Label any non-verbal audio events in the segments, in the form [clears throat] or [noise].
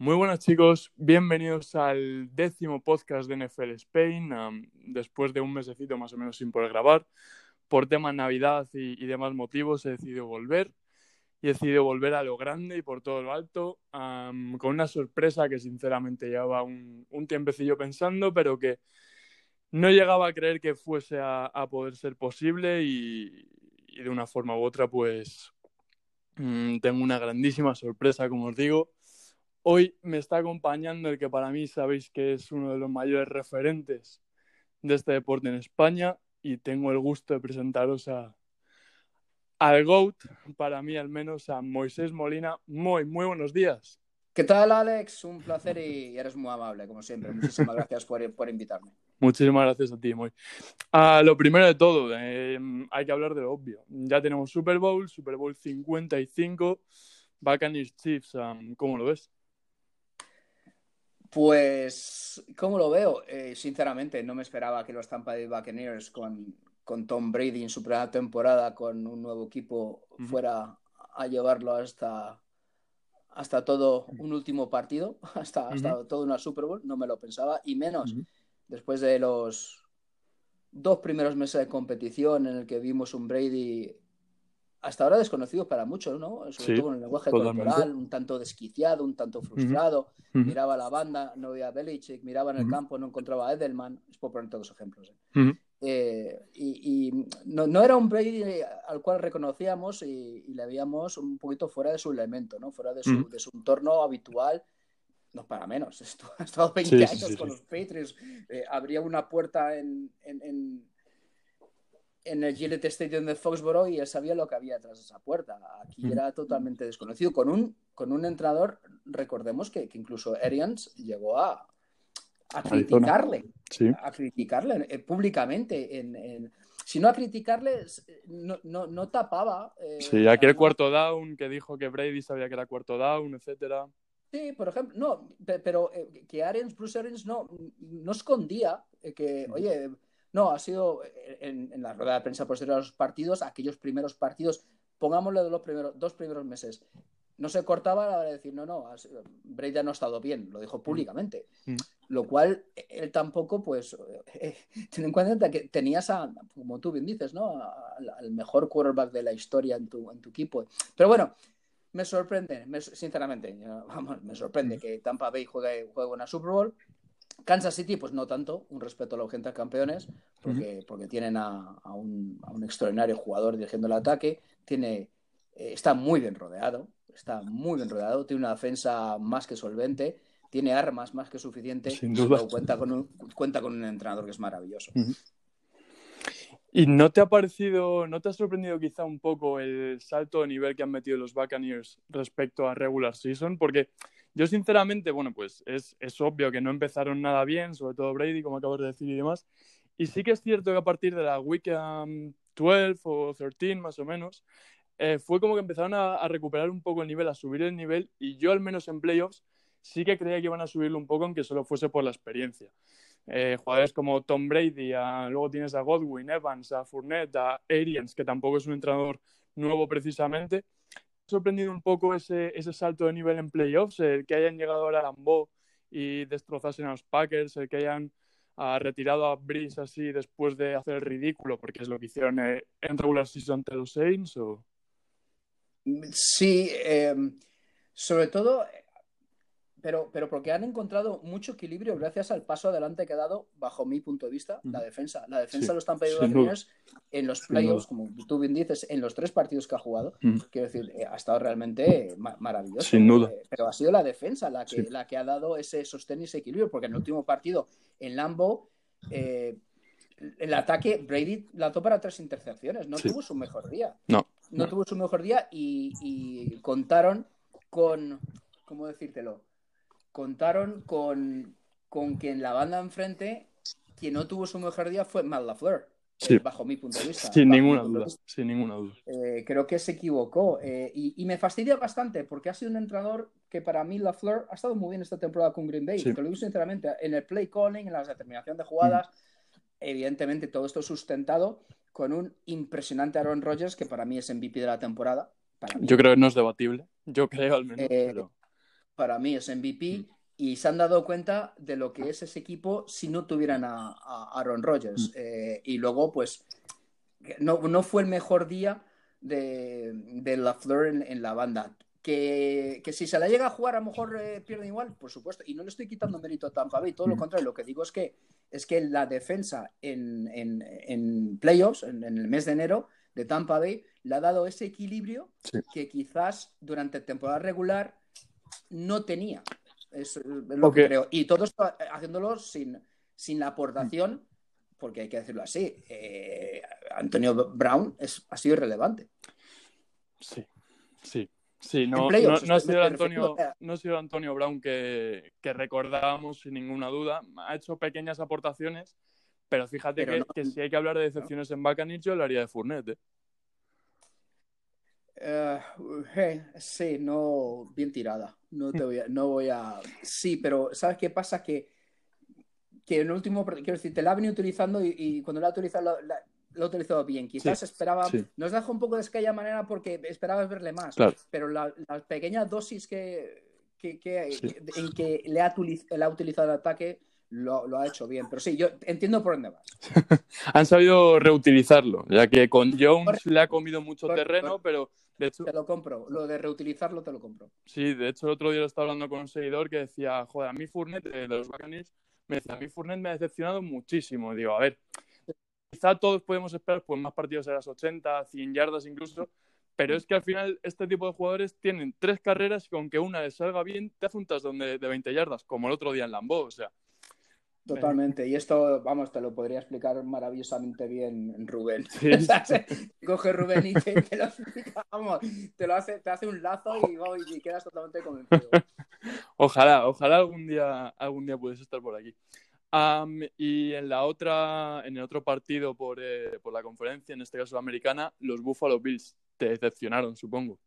Muy buenas chicos, bienvenidos al décimo podcast de NFL Spain, después de un mesecito más o menos sin poder grabar. Por tema Navidad y, demás motivos he decidido volver y he decidido volver a lo grande y por todo lo alto, con una sorpresa que sinceramente llevaba un, un, tiempecillo pensando, pero que no llegaba a creer que fuese a, poder ser posible y, de una forma u otra pues um, tengo una grandísima sorpresa, como os digo. Hoy me está acompañando el que para mí sabéis que es uno de los mayores referentes de este deporte en España y tengo el gusto de presentaros a, al GOAT, para mí al menos, a Moisés Molina. Muy, muy buenos días. ¿Qué tal, Alex? Un placer y eres muy amable, como siempre. Muchísimas gracias por, por invitarme. Muchísimas gracias a ti, Moy. Uh, lo primero de todo, eh, hay que hablar de lo obvio. Ya tenemos Super Bowl, Super Bowl 55, Buccaneers Chiefs, um, ¿cómo lo ves? Pues, ¿cómo lo veo? Eh, sinceramente, no me esperaba que los Tampa Bay Buccaneers con, con, Tom Brady en su primera temporada con un nuevo equipo uh -huh. fuera a llevarlo hasta, hasta todo un último partido, [laughs] hasta, uh -huh. toda una Super Bowl. No me lo pensaba, y menos uh -huh. después de los dos primeros meses de competición en el que vimos un Brady hasta ahora desconocido para muchos, ¿no? Sobre sí, todo con el lenguaje totalmente. corporal, un tanto desquiciado, un tanto frustrado. Uh -huh. Miraba la banda, no veía a Belichick, miraba en el uh -huh. campo, no encontraba a Edelman. Es por poner todos los ejemplos. ¿eh? Uh -huh. eh, y, y no, no, era un Brady al cual reconocíamos y, y, le veíamos un poquito fuera de su elemento, ¿no? Fuera de su, de su entorno habitual. No para menos. [laughs] Ha estado 20 sí, años sí, con los Patriots. Eh, abría una puerta en, en, en en el Gillette Stadium de Foxborough y él sabía lo que había detrás de esa puerta. Aquí mm. era totalmente desconocido. Con un, con un entrenador, recordemos que, que incluso Arians llegó a, a criticarle, sí. a criticarle eh, públicamente. En, en, si no a criticarle, no, no, no tapaba. Eh, sí, aquel cuarto down que dijo que Brady sabía que era cuarto down, etcétera. Sí, por ejemplo, no, pero eh, que Arians, Bruce Arians no, no escondía eh, que, mm. oye, no, ha sido en, en, la rueda de prensa posterior a los partidos, aquellos primeros partidos, pongámosle de los primeros, dos primeros meses. No se cortaba a la hora de decir, no, no, Brady no ha estado bien, lo dijo públicamente. Mm. Lo cual, él tampoco, pues, eh, [laughs] ten en cuenta que tenías a, como tú bien dices, ¿no? Al, al mejor quarterback de la historia en tu, en tu equipo. Pero bueno, me sorprende, me, sinceramente, vamos, me sorprende que Tampa Bay juegue, juegue una Super Bowl. Kansas City, pues no tanto, un respeto a los gente campeones, porque, uh -huh. porque tienen a, a, un, a, un, extraordinario jugador dirigiendo el ataque, tiene, eh, está muy bien rodeado, está muy bien rodeado, tiene una defensa más que solvente, tiene armas más que suficiente, Sin duda. cuenta con, un, cuenta con un entrenador que es maravilloso. Uh -huh. ¿Y no te ha parecido, no te ha sorprendido quizá un poco el salto de nivel que han metido los Buccaneers respecto a regular season? Porque yo, sinceramente, bueno, pues es, es, obvio que no empezaron nada bien, sobre todo Brady, como acabas de decir y demás. Y sí que es cierto que a partir de la week um, 12 o 13, más o menos, eh, fue como que empezaron a, recuperar un poco el nivel, a subir el nivel. Y yo, al menos en playoffs, sí que creía que iban a subirlo un poco, aunque solo fuese por la experiencia. Eh, jugadores como Tom Brady, a, luego tienes a Godwin, Evans, a Fournette, a Arians, que tampoco es un entrenador nuevo precisamente sorprendido un poco ese, ese salto de nivel en playoffs, el que hayan llegado ahora a Lambeau y destrozasen a los Packers, el que hayan uh, retirado a Breeze así después de hacer el ridículo, porque es lo que hicieron eh, en regular season ante los Saints. ¿o? Sí, eh, sobre todo pero, pero porque han encontrado mucho equilibrio gracias al paso adelante que ha dado, bajo mi punto de vista, la defensa. La defensa sí, de los Tampa Bay Buccaneers en los playoffs, como tú bien dices, en los tres partidos que ha jugado, mm. quiero decir, eh, ha estado realmente ma maravilloso. Sin duda. Eh, pero ha sido la defensa la que, sí. la que ha dado ese sostén y ese equilibrio, porque en el último partido en Lambo, eh, el ataque, Brady lanzó para tres intercepciones, no sí. tuvo su mejor día. No. No, no. tuvo su mejor día y, y contaron con, ¿cómo decírtelo? Contaron con, con que en la banda enfrente quien no tuvo su mejor día fue Matt LaFleur, sí. eh, bajo mi punto de vista. Sin ninguna duda, vista. sin ninguna duda. Eh, creo que se equivocó eh, y, y, me fastidia bastante porque ha sido un entrenador que para mí LaFleur ha estado muy bien esta temporada con Green Bay, sí. te lo digo sinceramente, en el play calling, en la determinación de jugadas, mm. evidentemente todo esto sustentado con un impresionante Aaron Rodgers que para mí es MVP de la temporada. Para mí. Yo creo que no es debatible, yo creo al menos, pero para mí es MVP y se han dado cuenta de lo que es ese equipo si no tuvieran a, Aaron Rodgers. Eh, y luego, pues, no, no, fue el mejor día de, de la Flor en, la banda. Que, que, si se la llega a jugar, a lo mejor eh, pierden igual, por supuesto. Y no le estoy quitando mérito a Tampa Bay, todo lo contrario. Lo que digo es que, es que la defensa en, en, en playoffs, en, el mes de enero, de Tampa Bay, le ha dado ese equilibrio que quizás durante temporada regular no tenía. Es, lo que creo. Y todo esto eh, haciéndolo sin, sin la aportación, porque hay que decirlo así, eh, Antonio Brown es, ha sido irrelevante. Sí, sí. Sí, no, no, ha sido Antonio, no ha sido Antonio Brown que, que, recordábamos sin ninguna duda. Ha hecho pequeñas aportaciones, pero fíjate que, si hay que hablar de decepciones en Buccaneers, yo hablaría de Fournette. ¿eh? sí, no, bien tirada. No te voy a, no voy a. Sí, pero ¿sabes qué pasa? Que, que en el último, quiero decir, te la ha venido utilizando y, cuando la ha utilizado, lo ha utilizado bien. Quizás esperaba, nos deja un poco de aquella manera porque esperabas verle más, pero la, pequeña dosis que, que, en que le ha, le ha utilizado el ataque lo, ha hecho bien. Pero sí, yo entiendo por dónde vas. [laughs] Han sabido reutilizarlo, ya que con Jones le ha comido mucho terreno, pero de hecho... Te lo compro, lo de reutilizarlo te lo compro. Sí, de hecho el otro día lo estaba hablando con un seguidor que decía, joder, a mí Fournette de los Buccaneers, me decía, a mí Fournette me ha decepcionado muchísimo. Digo, a ver, quizá todos podemos esperar pues, más partidos a las 80, 100 yardas incluso, pero es que al final este tipo de jugadores tienen tres carreras y con que una les salga bien, te hace un touchdown de, de 20 yardas, como el otro día en Lambeau, o sea... Totalmente. Y esto, vamos, te lo podría explicar maravillosamente bien Rubén. [laughs] [laughs] Coge Rubén y te, lo explica, vamos, te lo hace, te hace un lazo y, quedas totalmente convencido. [laughs] Ojalá, ojalá algún día, algún día puedes estar por aquí. y en la otra, en el otro partido por, eh, por la conferencia, en este caso la americana, los Buffalo Bills te decepcionaron, supongo.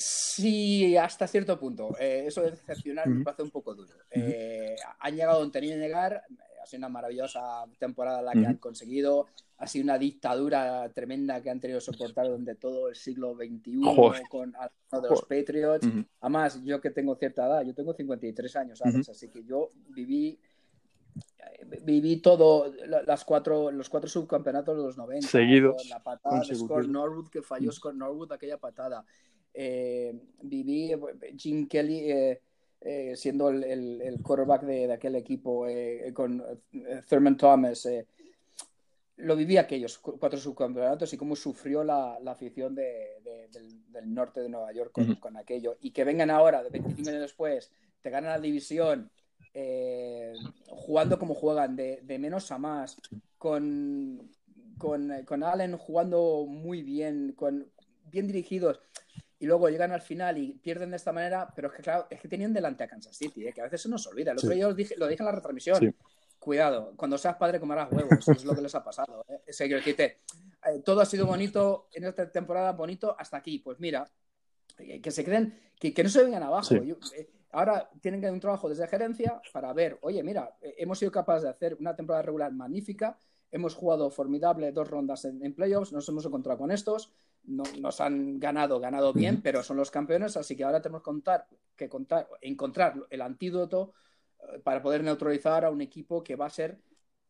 Sí, hasta cierto punto. Eh, eso de decepcionar me parece un poco duro. Eh, han llegado donde tenían que llegar. Ha sido una maravillosa temporada la que han conseguido. Ha sido una dictadura tremenda que han tenido que soportar durante todo el siglo XXI con algunos de los Patriots. Además, yo que tengo cierta edad, yo tengo 53 años, ¿sabes? Así que yo viví viví todo las cuatro los cuatro subcampeonatos de los 90 seguidos la patada de Scott Norwood que falló Scott Norwood aquella patada eh, viví Jim Kelly eh, eh, siendo el, el, quarterback de, aquel equipo con Thurman Thomas. lo viví aquellos cuatro subcampeonatos y cómo sufrió la, la afición de, del, norte de Nueva York con, con, aquello. Y que vengan ahora, de 25 años después, te ganan la división, jugando como juegan, de, de menos a más, con, con, con, Allen jugando muy bien, con, bien dirigidos y luego llegan al final y pierden de esta manera, pero es que claro, es que tenían delante a Kansas City, ¿eh? que a veces se nos olvida. Lo que yo dije, lo dije en la retransmisión. Cuidado, cuando seas padre comerás huevos, eso es lo que les ha pasado. ¿eh? Que todo ha sido bonito en esta temporada, bonito hasta aquí. Pues mira, eh, que se queden, que, que no se vengan abajo. Eh, ahora tienen que hacer un trabajo desde gerencia para ver, oye, mira, hemos sido capaces de hacer una temporada regular magnífica, hemos jugado formidable dos rondas en, en playoffs, nos hemos encontrado con estos, no, nos han ganado, ganado bien, pero son los campeones, así que ahora tenemos que, contar, que contar, encontrar el antídoto eh, para poder neutralizar a un equipo que va a ser,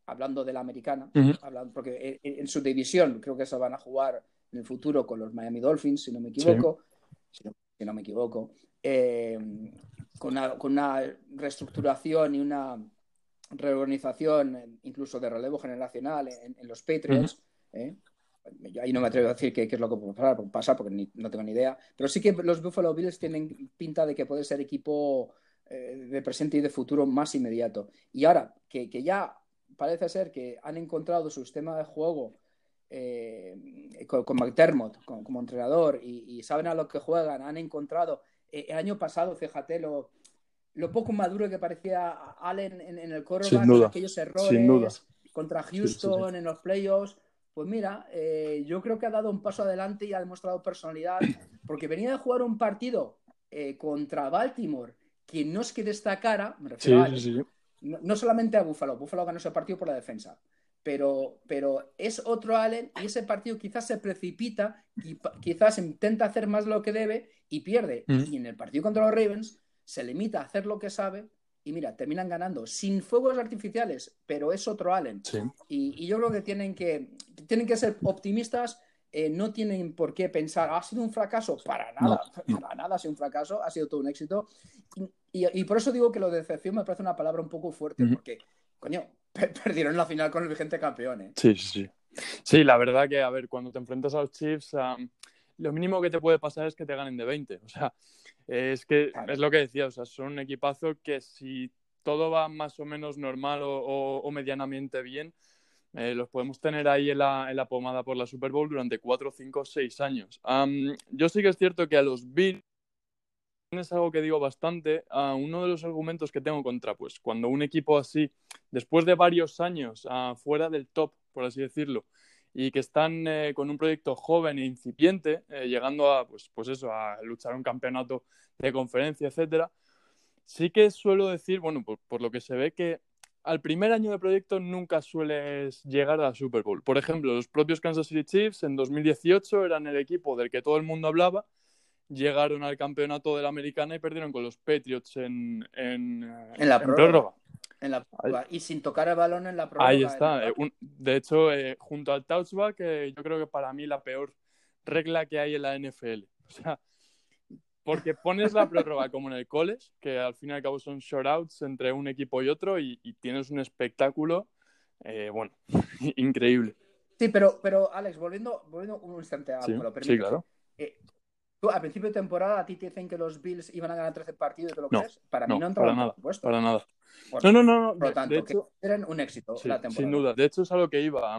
hablando de la americana, hablando, porque en, su división creo que se van a jugar en el futuro con los Miami Dolphins, si no me equivoco, si, no, me equivoco, eh, con, una, reestructuración y una reorganización incluso de relevo generacional en, los Patriots. ¿eh? Ahí no me atrevo a decir qué, es lo que pasar, porque no tengo ni idea. Pero sí que los Buffalo Bills tienen pinta de que puede ser equipo eh, de presente y de futuro más inmediato. Y ahora que, ya parece ser que han encontrado su sistema de juego eh, con, McDermott como entrenador y, saben a lo que juegan, han encontrado. Eh, el año pasado, fíjate, lo, lo poco maduro que parecía Allen en, el coro, aquellos errores contra Houston en los playoffs pues mira, eh, yo creo que ha dado un paso adelante y ha demostrado personalidad, [clears throat] porque venía de jugar un partido eh, contra Baltimore que no es que destacara, me refiero a, No, solamente a Buffalo, Buffalo ganó ese partido por la defensa, pero, pero es otro Allen y ese partido quizás se precipita, y quizás intenta hacer más lo que debe y pierde. Y en el partido contra los Ravens se limita a hacer lo que sabe y mira, terminan ganando sin fuegos artificiales, pero es otro Allen. Y, yo creo que tienen que, tienen que ser optimistas. Eh, no tienen por qué pensar, ha sido un fracaso, para nada, [laughs] para nada ha sido un fracaso, ha sido todo un éxito. Y, por eso digo que lo de decepción me parece una palabra un poco fuerte, porque, coño, [laughs] perdieron la final con el vigente campeón. ¿eh? Sí, sí, sí. Sí, la verdad que, a ver, cuando te enfrentas a los Chiefs, lo mínimo que te puede pasar es que te ganen de 20. O sea, es que es lo que decía, o sea, son un equipazo que si todo va más o menos normal o, medianamente bien, eh, los podemos tener ahí en la, pomada por la Super Bowl durante 4, 5, 6 años. yo sí que es cierto que a los Bills es algo que digo bastante. uno de los argumentos que tengo contra, pues cuando un equipo así, después de varios años fuera del top, por así decirlo, y que están eh, con un proyecto joven e incipiente, eh, llegando a, pues, pues eso, a luchar un campeonato de conferencia, etcétera, sí que suelo decir, bueno, por, lo que se ve que al primer año de proyecto nunca sueles llegar a la Super Bowl. Por ejemplo, los propios Kansas City Chiefs en 2018 eran el equipo del que todo el mundo hablaba, llegaron al campeonato de la americana y perdieron con los Patriots en, en, la prórroga. y sin tocar el balón en la prórroga. Ahí está. Eh, de hecho, eh, junto al touchback, eh, yo creo que para mí la peor regla que hay en la NFL. [laughs] O sea, porque pones la prórroga como en el college, que al fin y al cabo son shortouts entre un equipo y otro, y, tienes un espectáculo, eh, bueno, [laughs] increíble. Sí, pero, pero Alex, volviendo, volviendo un instante a sí, sí, claro. Eh, tú, a principio de temporada, a ti te dicen que los Bills iban a ganar 13 partidos, ¿te lo crees? Para mí no entró para nada, para nada. no, no, no, Por lo tanto, que eran un éxito la temporada. Sin duda. De hecho, es algo que iba.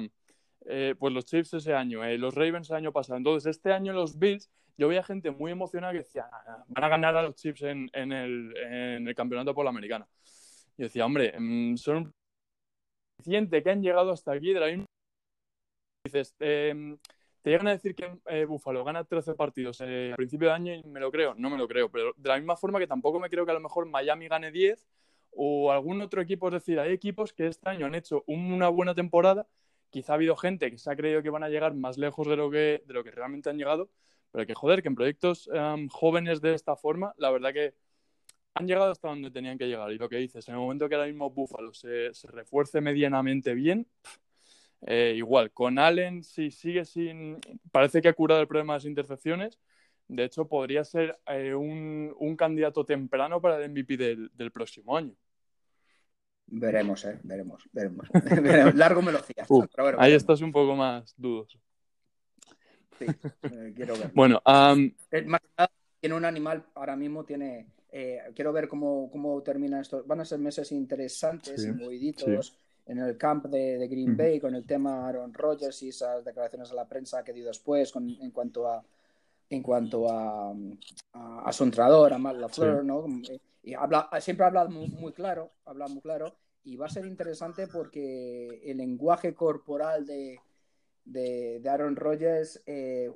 Eh, pues los Chiefs ese año, los Ravens el año pasado. Entonces, este año los Bills yo veía gente muy emocionada que decía, ah, van a ganar a los Chiefs en, el, campeonato por la americana. Y decía, hombre, mm, son que han llegado hasta aquí de la misma... Dices, em, te llegan a decir que eh, Buffalo gana 13 partidos eh, al principio de año y me lo creo, no me lo creo, pero de la misma forma que tampoco me creo que a lo mejor Miami gane 10 o algún otro equipo, es decir, hay equipos que este año han hecho una buena temporada, quizá ha habido gente que se ha creído que van a llegar más lejos de lo que, de lo que realmente han llegado, pero que joder, que en proyectos em, jóvenes de esta forma, la verdad que han llegado hasta donde tenían que llegar. Y lo que dices, en el momento que ahora mismo Buffalo se, refuerce medianamente bien, eh, igual, con Allen, si sigue sin. Parece que ha curado el problema de las intercepciones. De hecho, podría ser eh, un, candidato temprano para el MVP del, próximo año. Veremos, eh, veremos, veremos. [laughs] Largo me lo ahí estás un poco más dudoso. Eh, quiero ver. bueno, tiene un animal, ahora mismo tiene. Eh, quiero ver cómo, cómo termina esto. Van a ser meses interesantes y moviditos en el camp de, Green Bay con el tema Aaron Rodgers y esas declaraciones a la prensa que dio después en cuanto a en cuanto a, a, su entrenador, a Matt LaFleur, ¿no? Y habla, siempre habla muy, muy, claro, habla muy claro, y va a ser interesante porque el lenguaje corporal de, de, Aaron Rodgers, eh,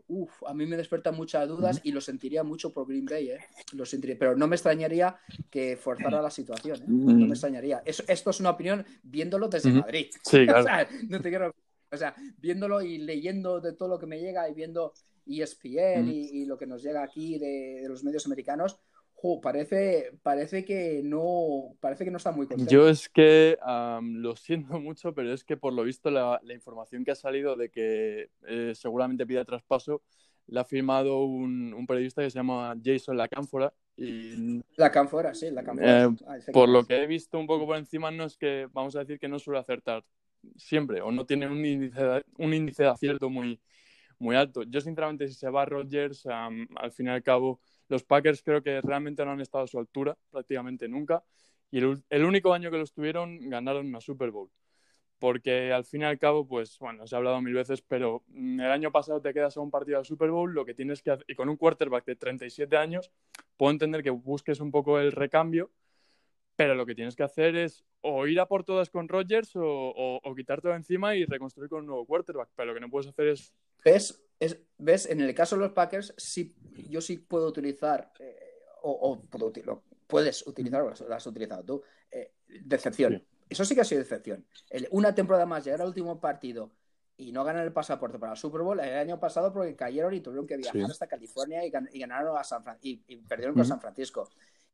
a mí me despierta muchas dudas y lo sentiría mucho por Green Bay, eh. Lo sentiría, pero no me extrañaría que forzara la situación, eh. no me extrañaría. esto es una opinión viéndolo desde Madrid. Sí, [laughs] claro. o, sea, no te quiero, o sea, viéndolo y leyendo de todo lo que me llega y viendo ESPN y, lo que nos llega aquí de los medios americanos, parece, parece que no, parece que no está muy contento. Yo es que lo siento [laughs] mucho, pero es que por lo visto la, información que ha salido de que eh, seguramente pida traspaso la ha firmado un, periodista que se llama Jason Lacánfora. Y, la Cánfora, sí, la Cánfora. Eh, ah, por lo que he visto un poco por encima, no es que, vamos a decir que no suele acertar siempre, o no tiene un índice de, un índice de acierto muy, muy alto. Yo, sinceramente, si se va Rodgers, al fin y al cabo los Packers creo que realmente no han estado a su altura prácticamente nunca. Y el, único año que los tuvieron ganaron una Super Bowl. Porque al fin y al cabo, pues bueno, se ha hablado mil veces, pero mm, el año pasado te quedas a un partido de Super Bowl, lo que tienes que hacer, y con un quarterback de 37 años, puedo entender que busques un poco el recambio, pero lo que tienes que hacer es o ir a por todas con Rodgers o, o, o quitártelo encima y reconstruir con un nuevo quarterback. Pero lo que no puedes hacer es. Es, ¿Ves? En el caso de los Packers, sí, yo sí puedo utilizar, eh, o, puedes utilizar, lo has utilizado tú, eh, decepción. Eso sí que ha sido decepción. una temporada más, llegar al último partido y no ganan el pasaporte para el Super Bowl el año pasado porque cayeron y tuvieron que viajar hasta California y, ganaron a San y, perdieron con San Francisco.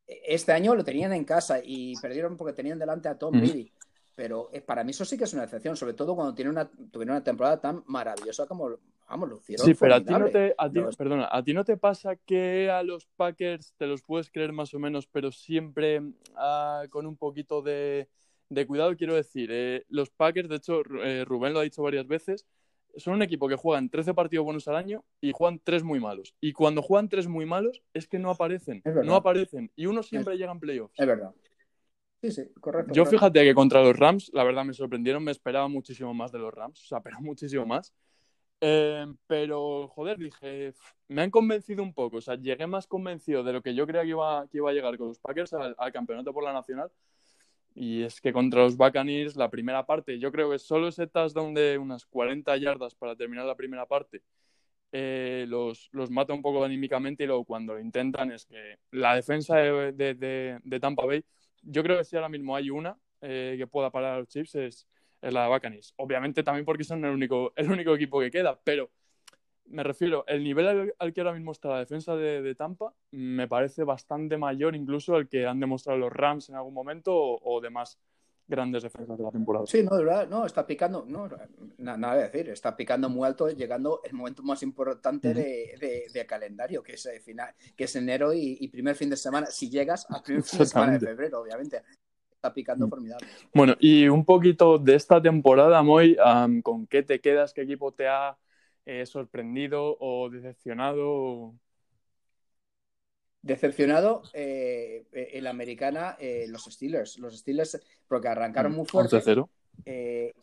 E, este año lo tenían en casa y perdieron porque tenían delante a Tom Brady. Pero eh, para mí eso sí que es una excepción, sobre todo cuando tiene una, tuvieron una temporada tan maravillosa como vamos, lo hicieron. Sí, pero a ti, no te, a ti, perdona, ¿a ti no te pasa que a los Packers te los puedes creer más o menos, pero siempre ah, con un poquito de, de, cuidado? Quiero decir, eh, los Packers, de hecho, eh, Rubén lo ha dicho varias veces, son un equipo que juegan 13 partidos buenos al año y juegan 3 muy malos. Y cuando juegan 3 muy malos es que no aparecen. No aparecen. Y uno siempre llega en playoffs. Es verdad. Sí, sí, correcto. Yo fíjate que contra los Rams, la verdad me sorprendieron, me esperaba muchísimo más de los Rams, o sea, pero muchísimo más. Eh, pero, joder, dije, me han convencido un poco, o sea, llegué más convencido de lo que yo creía que iba, que iba a llegar con los Packers al, campeonato por la nacional. Y es que contra los Buccaneers, la primera parte, yo creo que solo ese touchdown de unas 40 yardas para terminar la primera parte, eh, los, los, mata un poco anímicamente y luego cuando lo intentan es que la defensa de, de, Tampa Bay yo creo que si ahora mismo hay una eh, que pueda parar a los Chiefs es, la de Bacanis. Obviamente también porque son el único, el único equipo que queda, pero me refiero, el nivel al, que ahora mismo está la defensa de, Tampa me parece bastante mayor incluso al que han demostrado los Rams en algún momento o demás grandes defensas de la temporada. Sí, no, de verdad, no, está picando, no, nada de decir, está picando muy alto, llegando el momento más importante de, calendario, que es el final, que es enero y, primer fin de semana, si llegas al primer [laughs] fin de semana de febrero, obviamente. Está picando mm. formidable. Bueno, y un poquito de esta temporada, Moy, ¿con qué te quedas? ¿Qué equipo te ha eh, sorprendido o decepcionado? Decepcionado eh, en la americana eh, los Steelers. Los Steelers, porque arrancaron mm, muy fuerte. Cero. Eh,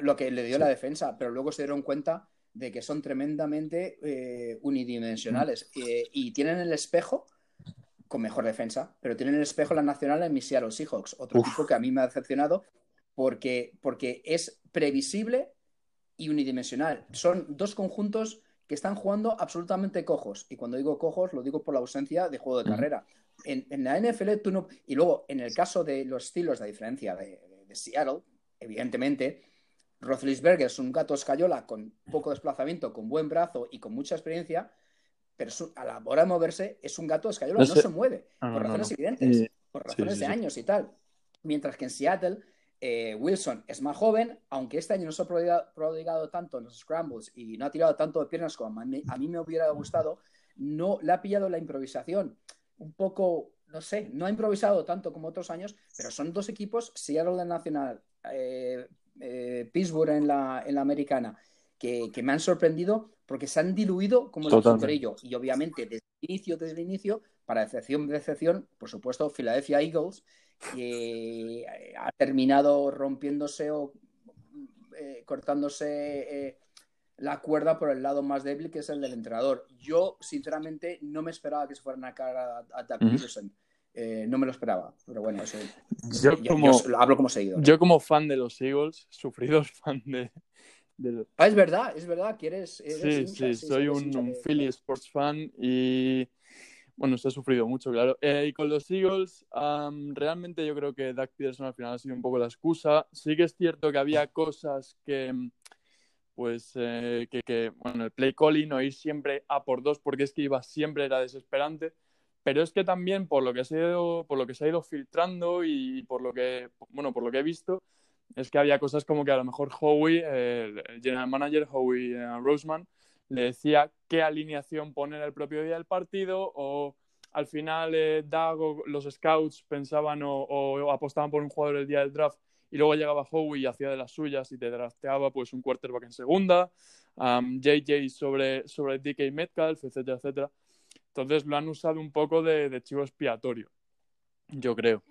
lo que le dio la defensa, pero luego se dieron cuenta de que son tremendamente unidimensionales mm. y tienen el espejo con mejor defensa, pero tienen el espejo la nacional en mis Seattle Seahawks, otro equipo que a mí me ha decepcionado porque, porque es previsible y unidimensional. Son dos conjuntos que están jugando absolutamente cojos. Y cuando digo cojos, lo digo por la ausencia de juego de carrera. En, la NFL tú no... Y luego, en el caso de los estilos, la diferencia de, Seattle, evidentemente, Roethlisberger es un gato escayola con poco desplazamiento, con buen brazo y con mucha experiencia, pero a la hora de moverse es un gato escayola, no, se mueve, por razones evidentes, por razones de años y tal. Mientras que en Seattle eh, Wilson es más joven, aunque este año no se ha prodigado, tanto en los scrambles y no ha tirado tanto de piernas como a mí, me hubiera gustado, no le ha pillado la improvisación. Un poco, no sé, no ha improvisado tanto como otros años, pero son dos equipos, Seattle en Nacional, eh, eh, Pittsburgh en la, en la americana, que, me han sorprendido porque se han diluido como el ellos. Y obviamente, desde el inicio, desde el inicio, para excepción de excepción, por supuesto, Philadelphia Eagles, que eh, ha terminado rompiéndose o eh, cortándose eh, la cuerda por el lado más débil, que es el del entrenador. Yo, sinceramente, no me esperaba que se fueran a caer a, a Doug Peterson. no me lo esperaba, pero bueno, eso, yo, como, hablo como seguidor. Yo como fan de los Eagles, sufrido [laughs] fan de, Ah, es verdad, es verdad, quieres... sí, sí, soy un, Philly Sports fan y bueno, se ha sufrido mucho, claro. Eh, y con los Eagles, realmente yo creo que Doug Peterson al final ha sido un poco la excusa. Sí que es cierto que había cosas que, pues, eh, que, bueno, el play calling o ir siempre a por dos, porque es que iba siempre, era desesperante. Pero es que también por lo que se ha ido, por lo que se ha ido filtrando y por lo que, bueno, por lo que he visto, es que había cosas como que a lo mejor Howie, el general manager Howie eh, Roseman, le decía qué alineación poner el propio día del partido o al final eh, los scouts pensaban o, apostaban por un jugador el día del draft y luego llegaba Howie y hacía de las suyas y te drafteaba pues un quarterback en segunda, JJ sobre, sobre DK Metcalf, etcétera, etcétera. Entonces lo han usado un poco de, de chivo expiatorio, yo creo.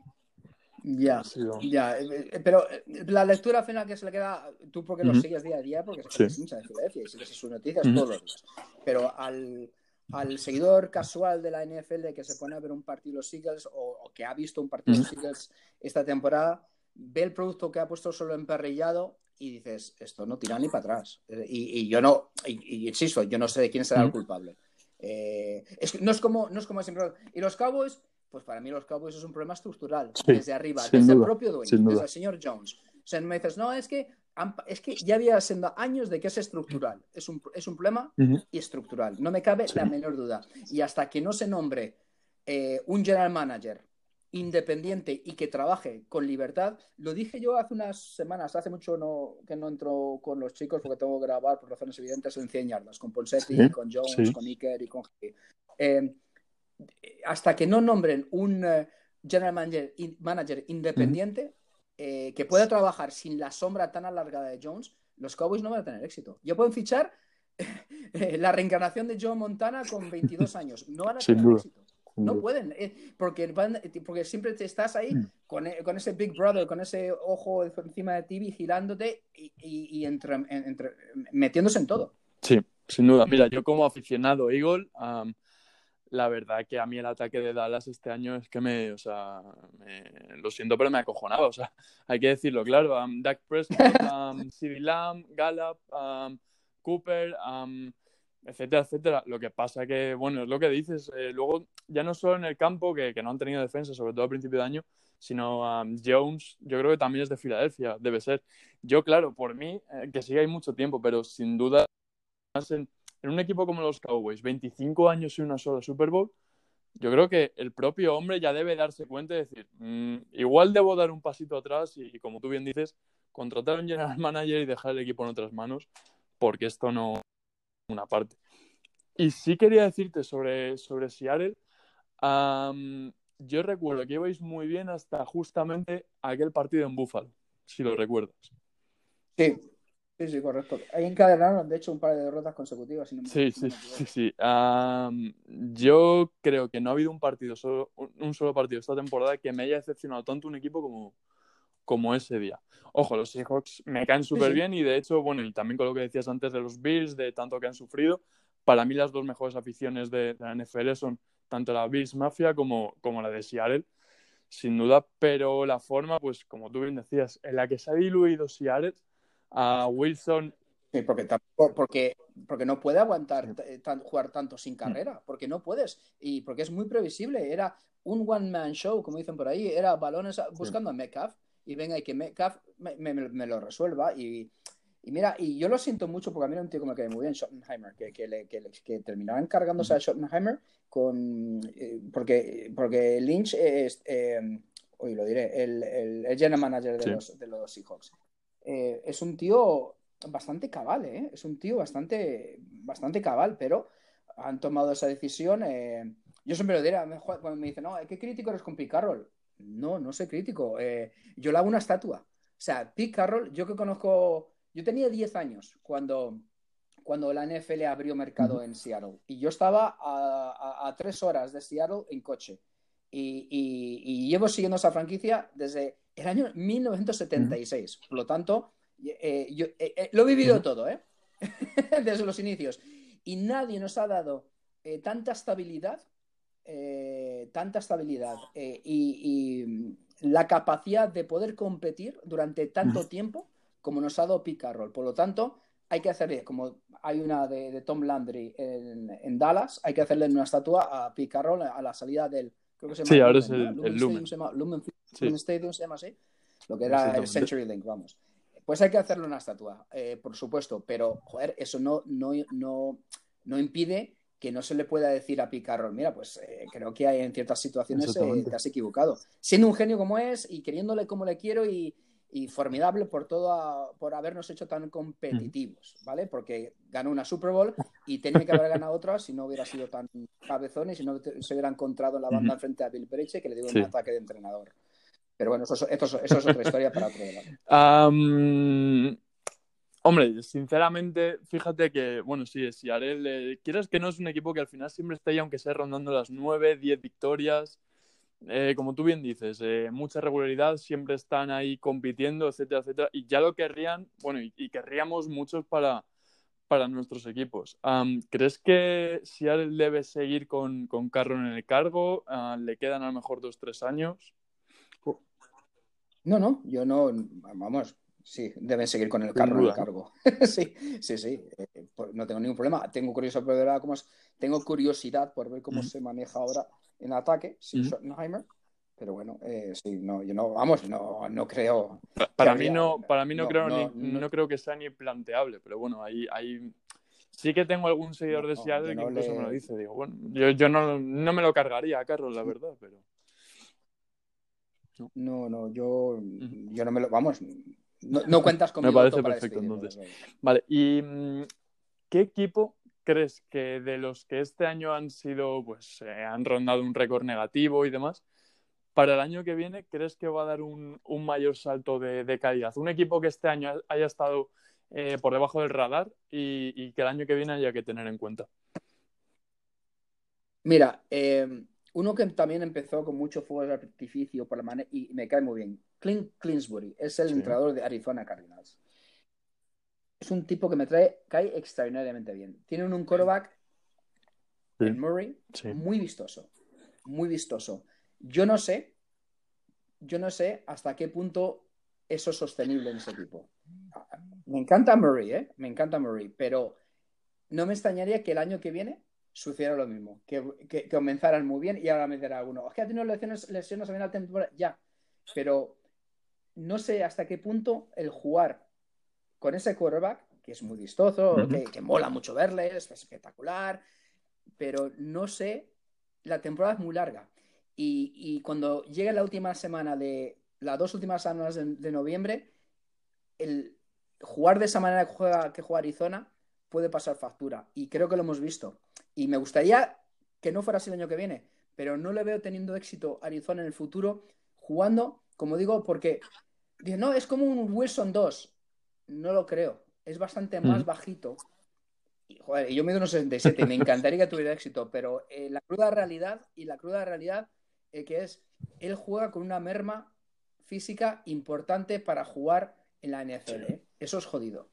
Ya, ya, eh, eh, pero eh, la lectura final que se le queda, tú porque lo sigues día a día, porque se sí. hincha de Filadelfia y sigues sus noticias todos los días, pero al, al, seguidor casual de la NFL que se pone a ver un partido de los Eagles o, que ha visto un partido de los Eagles esta temporada, ve el producto que ha puesto solo emperrillado y dices, esto no tira ni para atrás. Y, y yo no, y, insisto, yo no sé de quién será el culpable. es, no, es como, no es como siempre. Y los Cowboys pues para mí los Cowboys es un problema estructural, desde arriba, desde el propio dueño, desde el señor Jones. O sea, me dices, no, es que es que ya había siendo años de que es estructural. Es un, es un problema y estructural. No me cabe la menor duda. Y hasta que no se nombre eh, un general manager independiente y que trabaje con libertad, lo dije yo hace unas semanas, hace mucho no, que no entro con los chicos porque tengo que grabar por razones evidentes en 100 yardas, con Ponsetti, con Jones, con Iker y con eh, hasta que no nombren un eh, general manager, manager independiente, eh, que pueda trabajar sin la sombra tan alargada de Jones, los Cowboys no van a tener éxito. Ya pueden fichar eh, [laughs] la reencarnación de Joe Montana con 22 años. No van a [laughs] tener éxito. No pueden, eh, porque, porque siempre te estás ahí mm. con, con, ese Big Brother, con ese ojo encima de ti vigilándote y, y, entre, metiéndose en todo. Sí, sin duda. Mira, yo como aficionado Eagle, la verdad que a mí el ataque de Dallas este año es que me, o sea, lo siento, pero me ha acojonado, [laughs] o sea, hay que decirlo claro, um, Dak Prescott, [laughs] um, Lamb, Gallup, Cooper, etcétera, etcétera. Lo que pasa que, bueno, es lo que dices, eh, luego ya no solo en el campo, que, no han tenido defensa, sobre todo al principio de año, sino Jones, yo creo que también es de Filadelfia, debe ser. Yo, claro, por mí, eh, que sigue hay mucho tiempo, pero sin duda, en, en un equipo como los Cowboys, 25 años y una sola Super Bowl, yo creo que el propio hombre ya debe darse cuenta y decir, mm, igual debo dar un pasito atrás y, como tú bien dices, contratar a un general manager y dejar el equipo en otras manos, porque esto no es una parte. Y sí quería decirte sobre, sobre Seattle, yo recuerdo que ibais muy bien hasta justamente aquel partido en Buffalo, si lo recuerdas. Sí, Sí, sí, correcto. Ahí encadenaron, de hecho, un par de derrotas consecutivas. sí, sí, sí, sí, yo creo que no ha habido un partido, solo, un solo partido esta temporada que me haya decepcionado tanto un equipo como, como ese día. Ojo, los Seahawks me caen súper bien y de hecho, bueno, y también con lo que decías antes de los Bills, de tanto que han sufrido, para mí las dos mejores aficiones de, la NFL son tanto la Bills Mafia como, como la de Seattle, sin duda, pero la forma, pues como tú bien decías, en la que se ha diluido Seattle a Wilson. Sí, porque, porque, porque no puede aguantar eh, jugar tanto sin carrera, porque no puedes, y porque es muy previsible. Era un one-man show, como dicen por ahí, era balones buscando a Metcalf, y venga, y que Metcalf me, lo resuelva. Y, mira, y yo lo siento mucho porque a mí era un tío como que muy bien, Schottenheimer, que, que, que, que terminaba encargándose a Schottenheimer con, eh, porque, porque Lynch es, eh, hoy lo diré, el, el, general manager de, los, de los Seahawks. Eh, es un tío bastante cabal, ¿eh? Es un tío bastante, bastante cabal, pero han tomado esa decisión. Eh, yo siempre lo diré, cuando me dicen, no, ¿qué crítico eres con Pete Carroll? No, no soy crítico. yo le hago una estatua. O sea, Pete Carroll, yo que conozco, yo tenía 10 años cuando, cuando la NFL abrió mercado en Seattle y yo estaba a, tres horas de Seattle en coche. y, llevo siguiendo esa franquicia desde el año 1976. Por lo tanto, eh, yo eh, eh, lo he vivido todo, ¿eh? [laughs] Desde los inicios. Y nadie nos ha dado tanta estabilidad, tanta estabilidad y, la capacidad de poder competir durante tanto tiempo como nos ha dado Picarroll. Por lo tanto, hay que hacerle, como hay una de, Tom Landry en, Dallas, hay que hacerle una estatua a Picarroll a la salida del. Creo que se llama sí, ahora es el, Lumen. Lumen un Stadium se llama así, lo que era el Century Link, vamos. Pues hay que hacerle una estatua, eh, por supuesto, pero, joder, eso no, no, no, no impide que no se le pueda decir a Picarro, mira, pues eh, creo que hay en ciertas situaciones eh, te has equivocado. Siendo un genio como es y queriéndole como le quiero y, y formidable por todo por habernos hecho tan competitivos, ¿vale? Porque ganó una Super Bowl y tenía que haber ganado otra si no hubiera sido tan cabezón y si no se hubiera encontrado en la banda frente a Bill Belichick que le dio un ataque de entrenador. Pero bueno, eso, es otra historia para otro debate. [laughs] hombre, sinceramente, fíjate que, bueno, sí, si Arel, quieres que no es un equipo que al final siempre esté ahí, aunque sea rondando las 9, 10 victorias. Eh, como tú bien dices, eh, mucha regularidad, siempre están ahí compitiendo, etcétera, etcétera. Y ya lo querrían, bueno, y, querríamos muchos para, para nuestros equipos. ¿Crees que si Arel debe seguir con, con Carron en el cargo? Ah, ¿Le quedan a lo mejor dos, tres años? No, no, yo no, vamos, sí, deben seguir con el carro en el cargo. [laughs] sí, sí, sí, eh, pues no tengo ningún problema. Tengo curiosidad por ver cómo tengo curiosidad por ver cómo se maneja ahora en ataque sin Schottenheimer, pero bueno, eh, sí, no, yo no, vamos, no, no creo. Para, mí no, para mí no, creo no, creo que sea ni planteable, pero bueno, ahí, ahí sí que tengo algún seguidor de Seattle que incluso me lo dice. Digo, bueno, yo, yo no, me lo cargaría, Carlos, la verdad, pero. No, no, yo, yo no me lo. Vamos, no, [laughs] cuentas conmigo. me parece perfecto, entonces. Vale, ¿y mm, qué equipo crees que de los que este año han sido, pues, eh, han rondado un récord negativo y demás, para el año que viene, crees que va a dar un, mayor salto de, calidad? Un equipo que este año haya estado eh, por debajo del radar y, que el año que viene haya que tener en cuenta. Mira, eh, uno que también empezó con mucho fuego de artificio por la manera y me cae muy bien. Clint Clinsbury es el entrenador de Arizona Cardinals. Es un tipo que me trae, cae extraordinariamente bien. Tiene un quarterback, en Murray, muy vistoso. Muy vistoso. Yo no sé, yo no sé hasta qué punto eso es sostenible en ese equipo. Me encanta Murray, ¿eh? Me encanta Murray, pero no me extrañaría que el año que viene sucediera lo mismo, que, comenzaran muy bien y ahora meterá alguno. Es que ha tenido lesiones, lesiones a final de temporada, ya, pero no sé hasta qué punto el jugar con ese quarterback, que es muy vistoso, que, mola mucho verle, es espectacular, pero no sé, la temporada es muy larga. Y, cuando llegue la última semana de las dos últimas semanas de, noviembre, el jugar de esa manera que juega, que juega Arizona puede pasar factura. Y creo que lo hemos visto. Y me gustaría que no fuera así el año que viene, pero no le veo teniendo éxito Arizona en el futuro jugando, como digo, porque no, es como un Wilson 2. No lo creo. Es bastante más bajito. Y, joder, yo mido unos 67 me encantaría que tuviera éxito, pero eh, la cruda realidad y la cruda realidad eh, que es, él juega con una merma física importante para jugar en la NFL. ¿eh? Eso es jodido.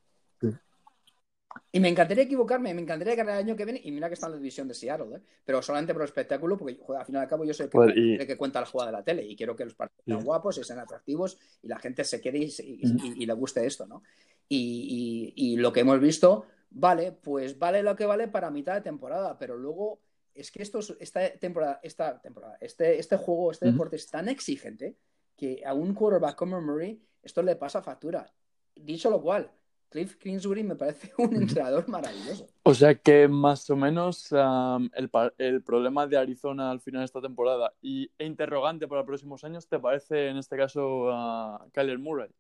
Y me encantaría equivocarme, me encantaría que el año que viene, y mira que está en la división de Seattle, ¿eh? pero solamente por el espectáculo, porque al final y al cabo yo soy el que, pues, que, cuenta la jugada de la tele y quiero que los partidos sean guapos y sean atractivos y la gente se quede y, le guste esto, ¿no? Y, lo que hemos visto, vale, pues vale lo que vale para mitad de temporada, pero luego es que esto, esta temporada, esta temporada, este, este juego, este deporte es tan exigente que a un quarterback como Murray esto le pasa factura. Dicho lo cual, Cliff Kingsbury me parece [laughs] un entrenador maravilloso. O sea que más o menos el, problema de Arizona al final de esta temporada y, e interrogante para los próximos años, ¿te parece en este caso a Kyler Murray?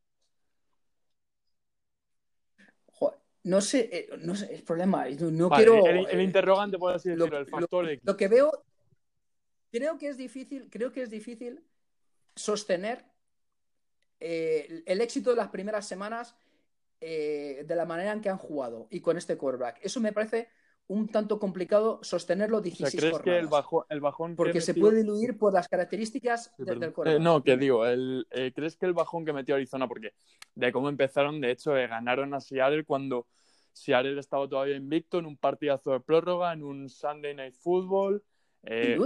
no sé, eh, no sé, el problema, no, quiero... El, eh, interrogante, por así decirlo, el factor lo, lo que veo, creo que es difícil, creo que es difícil sostener eh, el éxito de las primeras semanas eh, de la manera en que han jugado y con este quarterback. Eso me parece un tanto complicado sostenerlo 16 ¿crees que el, el bajón Porque se puede diluir por las características del eh, quarterback. no, que digo, el, eh, ¿crees que el bajón que metió Arizona, porque de cómo empezaron, de hecho, ganaron a Seattle cuando Seattle estaba todavía invicto en un partidazo de prórroga, en un Sunday Night Football.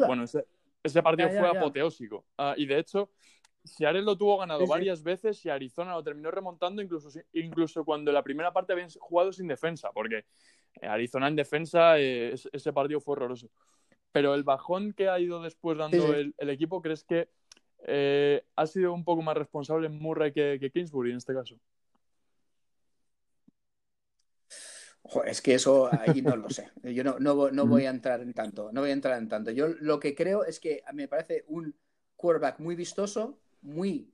bueno, ese, partido fue apoteósico. Ah, y de hecho, Seattle lo tuvo ganado varias veces y Arizona lo terminó remontando incluso, incluso cuando la primera parte habían jugado sin defensa, porque eh, Arizona en defensa eh, ese partido fue horroroso. Pero el bajón que ha ido después dando El, equipo, ¿crees que eh, ha sido un poco más responsable Murray que, que Kingsbury en este caso? es que eso ahí no lo sé. Yo no, no, no, voy a entrar en tanto. No voy a entrar en tanto. Yo lo que creo es que me parece un quarterback muy vistoso, muy...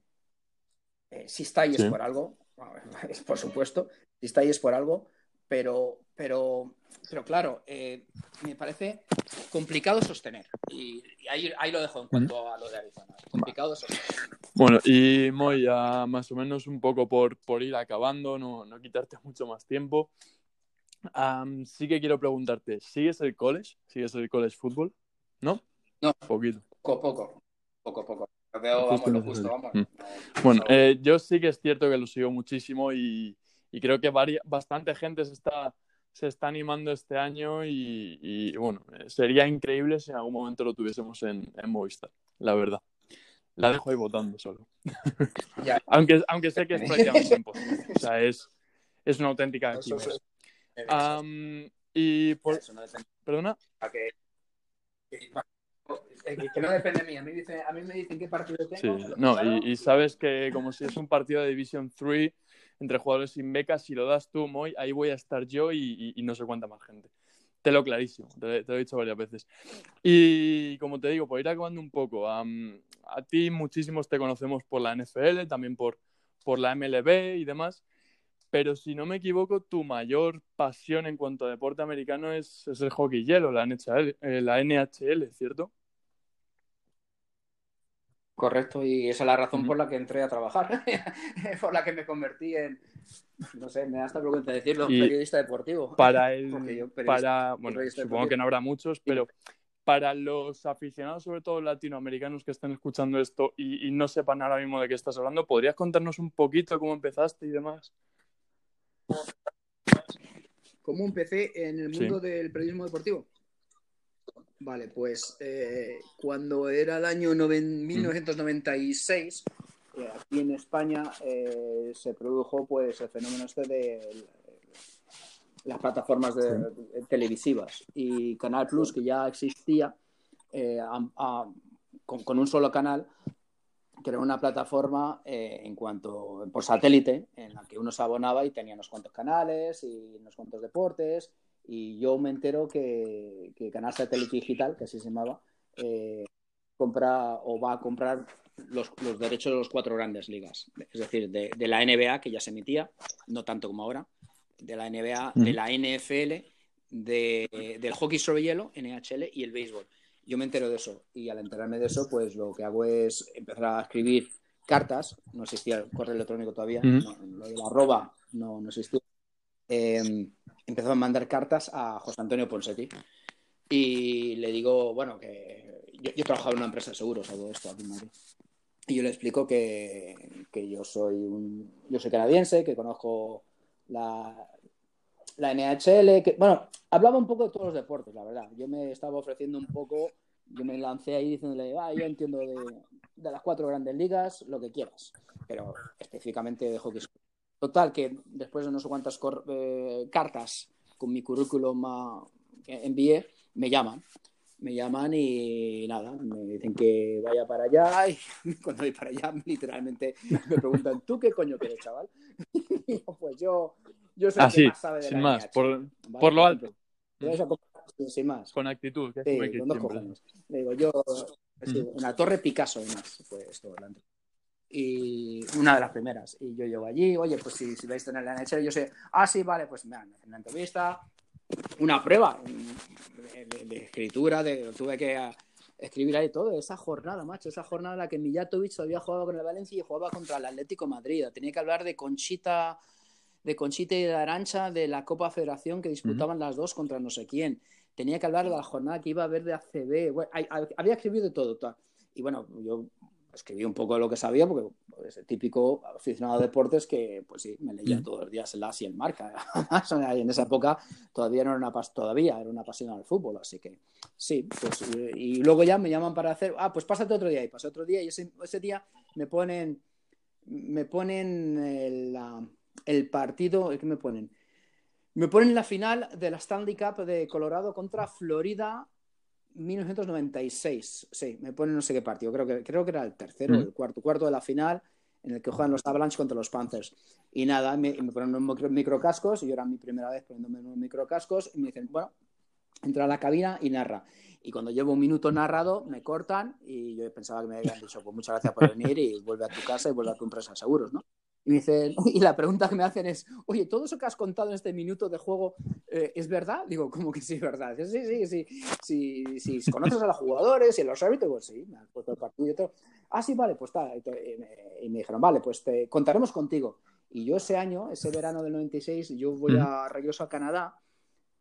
Eh, si está ahí es por algo, [laughs] por supuesto, si está ahí es por algo, pero, pero, pero claro, eh, me parece complicado sostener. Y, ahí, lo dejo en cuanto a lo de Arizona. Complicado sostener. Bueno, y Moy, ya más o menos un poco por, por ir acabando, no, no quitarte [laughs] mucho más tiempo. sí que quiero preguntarte, ¿sigues el college? ¿Sigues el college fútbol? ¿No? No. Poquito. Poco, poco. Poco, poco. Mm. Bueno, eh, yo sí que es cierto que lo sigo muchísimo y, creo que bastante gente se está, se está animando este año y, bueno, eh, sería increíble si en algún momento lo tuviésemos en, Movistar, la verdad. La dejo ahí votando solo. [laughs] aunque, aunque sé que es [laughs] prácticamente imposible. O sea, es, una auténtica y por... ¿Perdona? Que no depende de mí. A mí, dice, a mí me dicen qué partido tengo. Sí, no, y, y, sabes que como si es un partido de Division 3 entre jugadores sin becas, si lo das tú, Moy, ahí voy a estar yo y, y, y no sé cuánta más gente. Te lo clarísimo, te, te, lo he dicho varias veces. Y como te digo, por ir acabando un poco, um, a ti muchísimos te conocemos por la NFL, también por, por la MLB y demás, pero si no me equivoco, tu mayor pasión en cuanto a deporte americano es, es el hockey hielo, la NHL, eh, la NHL, ¿cierto? Correcto, y esa es la razón por la que entré a trabajar, [laughs] por la que me convertí en, no sé, me da hasta vergüenza decirlo, y periodista deportivo. Para el, [laughs] periodista, para, bueno, supongo deportivo. que no habrá muchos, pero para los aficionados, sobre todo latinoamericanos que estén escuchando esto y, y, no sepan ahora mismo de qué estás hablando, ¿podrías contarnos un poquito cómo empezaste y demás? ¿Cómo empecé en el mundo sí. del periodismo deportivo? Vale, pues eh, cuando era el año 1996, eh, aquí en España eh, se produjo pues el fenómeno este de las plataformas de, sí. televisivas. Y Canal Plus que ya existía a, a, con, con, un solo canal que era una plataforma en cuanto por satélite en la que uno se abonaba y tenía unos cuantos canales y unos cuantos deportes y yo me entero que, que Canal Satélite Digital, que así se llamaba, eh, compra o va a comprar los, los, derechos de los cuatro grandes ligas, es decir, de, de, la NBA, que ya se emitía, no tanto como ahora, de la NBA, mm. de la NFL, de, del hockey sobre hielo, NHL, y el béisbol. Yo me entero de eso, y al enterarme de eso, pues lo que hago es empezar a escribir cartas, no existía el correo electrónico todavía, mm. no, lo de la arroba no, no existía. Eh, empezó a mandar cartas a José Antonio Ponsetti y le digo, bueno, que yo, yo trabajaba en una empresa de seguros, todo esto aquí en Madrid. Y yo le explico que, que yo soy un, yo soy canadiense, que conozco la, la NHL, que, bueno, hablaba un poco de todos los deportes, la verdad. Yo me estaba ofreciendo un poco, yo me lancé ahí diciéndole, ah, yo entiendo de, de las cuatro grandes ligas, lo que quieras, pero específicamente de hockey. Total, que después de no sé cuántas eh, cartas con mi currículum que envié, me llaman. Me llaman y nada, me dicen que vaya para allá y [laughs] cuando voy para allá literalmente me preguntan, ¿tú qué coño quieres, chaval? [laughs] Y yo, pues yo, yo soy Así, el que más sabe de sin la más, por, ¿vale? por lo alto. Sin más. Con actitud, que Sí, es con dos cojones. Le digo, yo, sí, una torre Picasso, además, fue esto delante. Y una de las primeras. Y yo llego allí, oye, pues si, si vais a tener la NHL, yo sé, ah, sí, vale, pues me dan una entrevista, una prueba de, de, de escritura, de, tuve que a, escribir ahí todo, esa jornada, macho, esa jornada en la que Mijatovic había jugado con el Valencia y jugaba contra el Atlético Madrid. Tenía que hablar de Conchita, de Conchita y de Arancha de la Copa Federación que disputaban uh -huh. las dos contra no sé quién. Tenía que hablar de la jornada que iba a haber de ACB. Bueno, había escrito de todo, todo. Y bueno, yo escribí un poco de lo que sabía, porque pues, el típico aficionado a deportes que, pues sí, me leía mm. todos los días el AS y el Marca. [laughs] en esa época todavía no era una, todavía era una pasión al fútbol, así que sí. Pues, y luego ya me llaman para hacer, ah, pues pásate otro día. Y pasé otro día y ese, ese día me ponen, me ponen el, el partido, ¿qué me ponen? Me ponen la final de la Stanley Cup de Colorado contra Florida 1996, sí, me ponen no sé qué partido, creo que, creo que era el tercero, mm. el cuarto, cuarto de la final, en el que juegan los Avalanche contra los Panthers. Y nada, me, me ponen unos microcascos, y yo era mi primera vez poniéndome unos microcascos, y me dicen, bueno, entra a la cabina y narra. Y cuando llevo un minuto narrado, me cortan, y yo pensaba que me habían dicho, pues muchas gracias por venir, y vuelve a tu casa y vuelve a tu empresa de seguros, ¿no? Y, me dicen, [laughs] y la pregunta que me hacen es, oye, ¿todo eso que has contado en este minuto de juego eh, es verdad? Digo, ¿cómo que sí es verdad? Sí, sí, sí, sí, sí, si conoces a los jugadores y a los árbitros, pues sí, me han puesto el partido y todo. Ah, sí, vale, pues está. Y me, y me dijeron, vale, pues te contaremos contigo. Y yo ese año, ese verano del 96, yo voy a regreso a Canadá.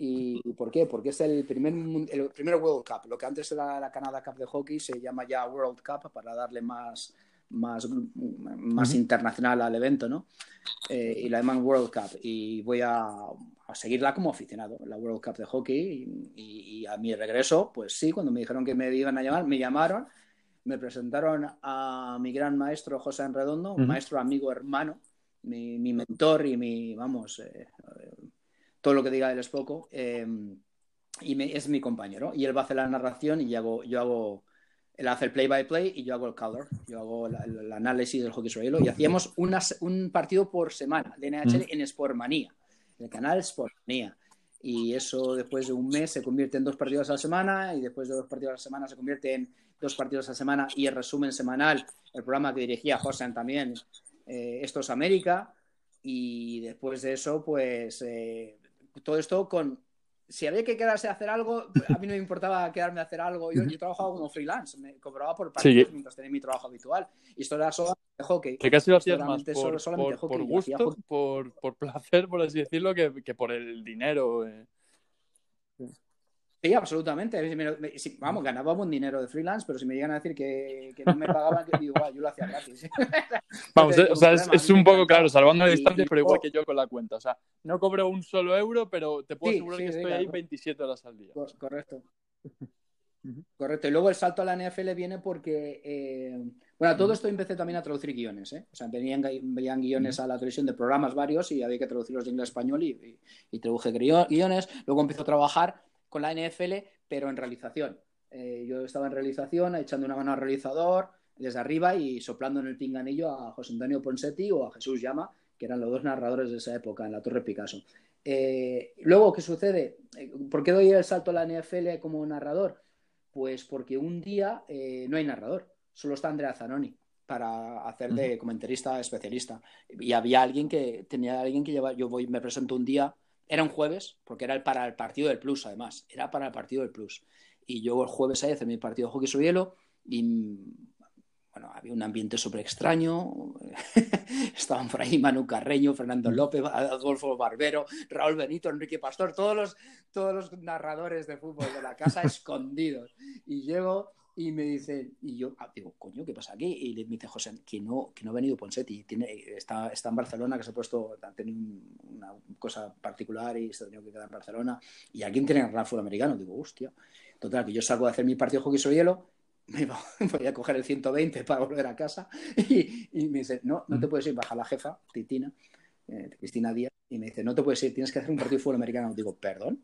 ¿Y por qué? Porque es el primer, el primer World Cup. Lo que antes era la Canada Cup de hockey se llama ya World Cup para darle más, más, más uh -huh. internacional al evento, ¿no? Eh, y la llaman World Cup. Y voy a, a, seguirla como aficionado, la World Cup de hockey. Y, y, a mi regreso, pues sí, cuando me dijeron que me iban a llamar, me llamaron, me presentaron a mi gran maestro José Enredondo, uh -huh. maestro, amigo, hermano, mi, mi, mentor y mi, vamos, eh, todo lo que diga él es poco. Eh, y me, es mi compañero. Y él va a hacer la narración y yo hago, yo hago él hace el play-by-play y yo hago el color, yo hago el, análisis del hockey israelí y hacíamos un partido por semana de NHL en Sportmanía, en el canal Sportmanía. Y eso después de un mes se convierte en dos partidos a la semana y después de dos partidos a la semana se convierte en dos partidos a la semana y el resumen semanal, el programa que dirigía Josan también, eh, Esto es América. Y después de eso, pues eh, todo esto con si había que quedarse a hacer algo, a mí no me importaba [laughs] quedarme a hacer algo. Yo, yo trabajaba como freelance, me cobraba por partidos mientras tenía mi trabajo habitual. Y esto era solo de hockey. Que casi lo hacías más por, por, por gusto, por, por, placer, por así decirlo, que, que por el dinero. Eh. Sí, absolutamente. vamos, ganábamos un dinero de freelance, pero si me llegan a decir que, no me pagaban, que digo, yo lo hacía gratis. [laughs] vamos, o sea, es, un poco claro, salvando la distancia, pero igual que yo con la cuenta. O sea, no cobro un solo euro, pero te puedo asegurar que estoy ahí 27 horas al día. Correcto. [laughs] Correcto. Y luego el salto a la NFL viene porque, eh, bueno, todo esto empecé también a traducir guiones, ¿eh? O sea, venían, venían guiones a la televisión de programas varios y había que traducirlos de inglés a español y, y, y traduje guiones. Luego empecé a trabajar con la NFL, pero en realización. Eh, yo estaba en realización, echando una mano al realizador desde arriba y soplando en el pinganillo a José Antonio Ponsetti o a Jesús Llama, que eran los dos narradores de esa época en la Torre Picasso. Eh, luego, ¿qué sucede? Eh, ¿Por qué doy el salto a la NFL como narrador? Pues porque un día no hay narrador, solo está Andrea Zanoni para hacer de comentarista especialista. Y había alguien que tenía alguien que llevar, yo voy, me presento un día era un jueves, porque era para el partido del Plus, además. Era para el partido del Plus. Y yo el jueves ahí hice mi partido de hockey sobre hielo y bueno, había un ambiente súper extraño. [laughs] Estaban por ahí Manu Carreño, Fernando López, Adolfo Barbero, Raúl Benito, Enrique Pastor, todos los, todos los narradores de fútbol de la casa [laughs] escondidos. Y llego y me dice, y yo ah, digo, coño, ¿qué pasa aquí? Y me dice José, que no, que no ha venido Ponsetti, tiene, está, está en Barcelona, que se ha puesto, ha tenido una cosa particular y se ha tenido que quedar en Barcelona. Y alguien tiene el fútbol americano. Digo, hostia. Total, que yo salgo a hacer mi partido de hockey sobre hielo, [laughs] me voy a coger el 120 para volver a casa [laughs] y, me dice, no, no te puedes ir, baja la jefa, Titina, eh, Cristina Díaz, y me dice, no te puedes ir, tienes que hacer un partido de fútbol americano. Digo, perdón.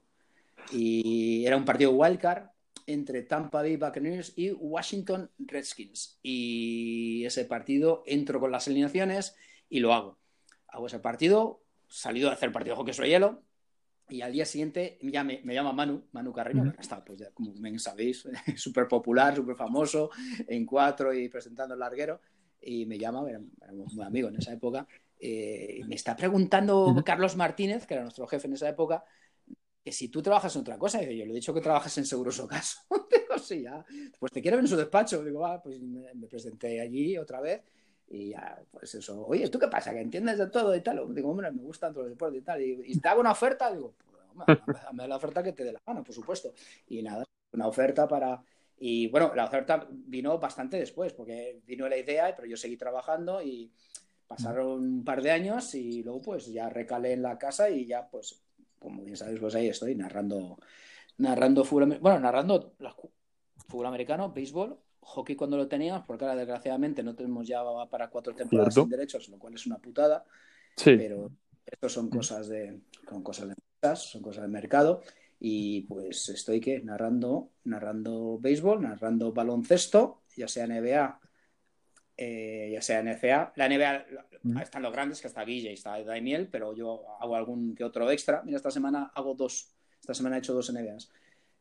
Y era un partido wildcard, entre Tampa Bay Buccaneers y Washington Redskins. Y ese partido entro con las alineaciones y lo hago. Hago ese partido, salido a hacer partido de hockey sobre hielo. Y al día siguiente ya me, llama Manu, Manu Carreño, que está, pues ya, como bien sabéis, [laughs] súper popular, súper famoso, en cuatro y presentando el larguero. Y me llama, éramos muy amigos en esa época, eh, me está preguntando Carlos Martínez, que era nuestro jefe en esa época, que si tú trabajas en otra cosa, yo le he dicho que trabajas en Seguros Ocaso. [laughs] Digo, sí, ya. Pues te quiero ver en su despacho. Digo, va, pues me, presenté allí otra vez y ya, pues eso. Oye, ¿tú qué pasa? ¿Que entiendes de todo y tal? Digo, hombre, me gustan todos los deportes y tal. Y, te hago una oferta, digo, pues, dame la oferta que te dé la mano, por supuesto. Y nada, una oferta para... Y bueno, la oferta vino bastante después, porque vino la idea, pero yo seguí trabajando y pasaron un par de años y luego pues ya recalé en la casa y ya pues como bien sabéis, pues ahí estoy narrando, narrando fútbol, bueno, narrando fútbol americano, béisbol, hockey cuando lo teníamos, porque ahora desgraciadamente no tenemos ya para cuatro temporadas sin derechos, lo cual es una putada. Pero estos son cosas de, son cosas de son cosas del mercado. Y pues estoy que narrando, narrando béisbol, narrando baloncesto, ya sea NBA, eh, ya sea NCA. La NBA están los grandes, que está Guille y está Daniel, pero yo hago algún que otro extra. Mira, esta semana hago dos. Esta semana he hecho dos NBAs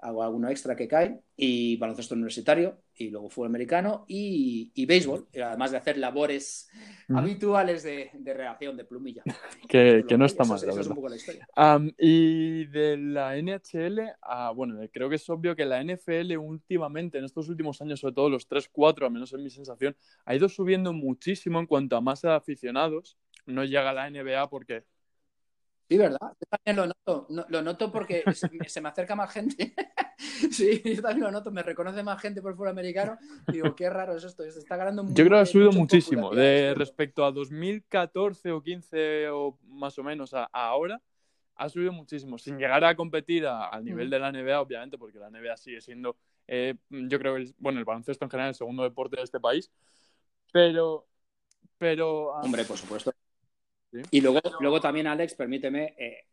hago alguno extra que cae, y baloncesto universitario, y luego fútbol americano, y, y béisbol, además de hacer labores habituales de, de, reacción, de plumilla. [laughs] que, que no está mal, la verdad. y de la NHL, ah, bueno, creo que es obvio que la NFL últimamente, en estos últimos años, sobre todo los 3-4, al menos en mi sensación, ha ido subiendo muchísimo en cuanto a masa de aficionados. No llega a la NBA porque Sí, ¿verdad? Yo también lo noto. lo noto porque se, me acerca más gente. [laughs] sí, yo también lo noto. Me reconoce más gente por fuera americano. Digo, qué raro es esto. Se está ganando mucho. Yo creo que ha subido muchísimo. De respecto a 2014 o 15 o más o menos a, ahora, ha subido muchísimo. Sin llegar a competir al nivel mm. de la NBA, obviamente, porque la NBA sigue siendo, eh, yo creo que, bueno, el baloncesto en general, el segundo deporte de este país. Pero. Pero. Ah, Hombre, por supuesto. Y luego, luego también, Alex, permíteme eh,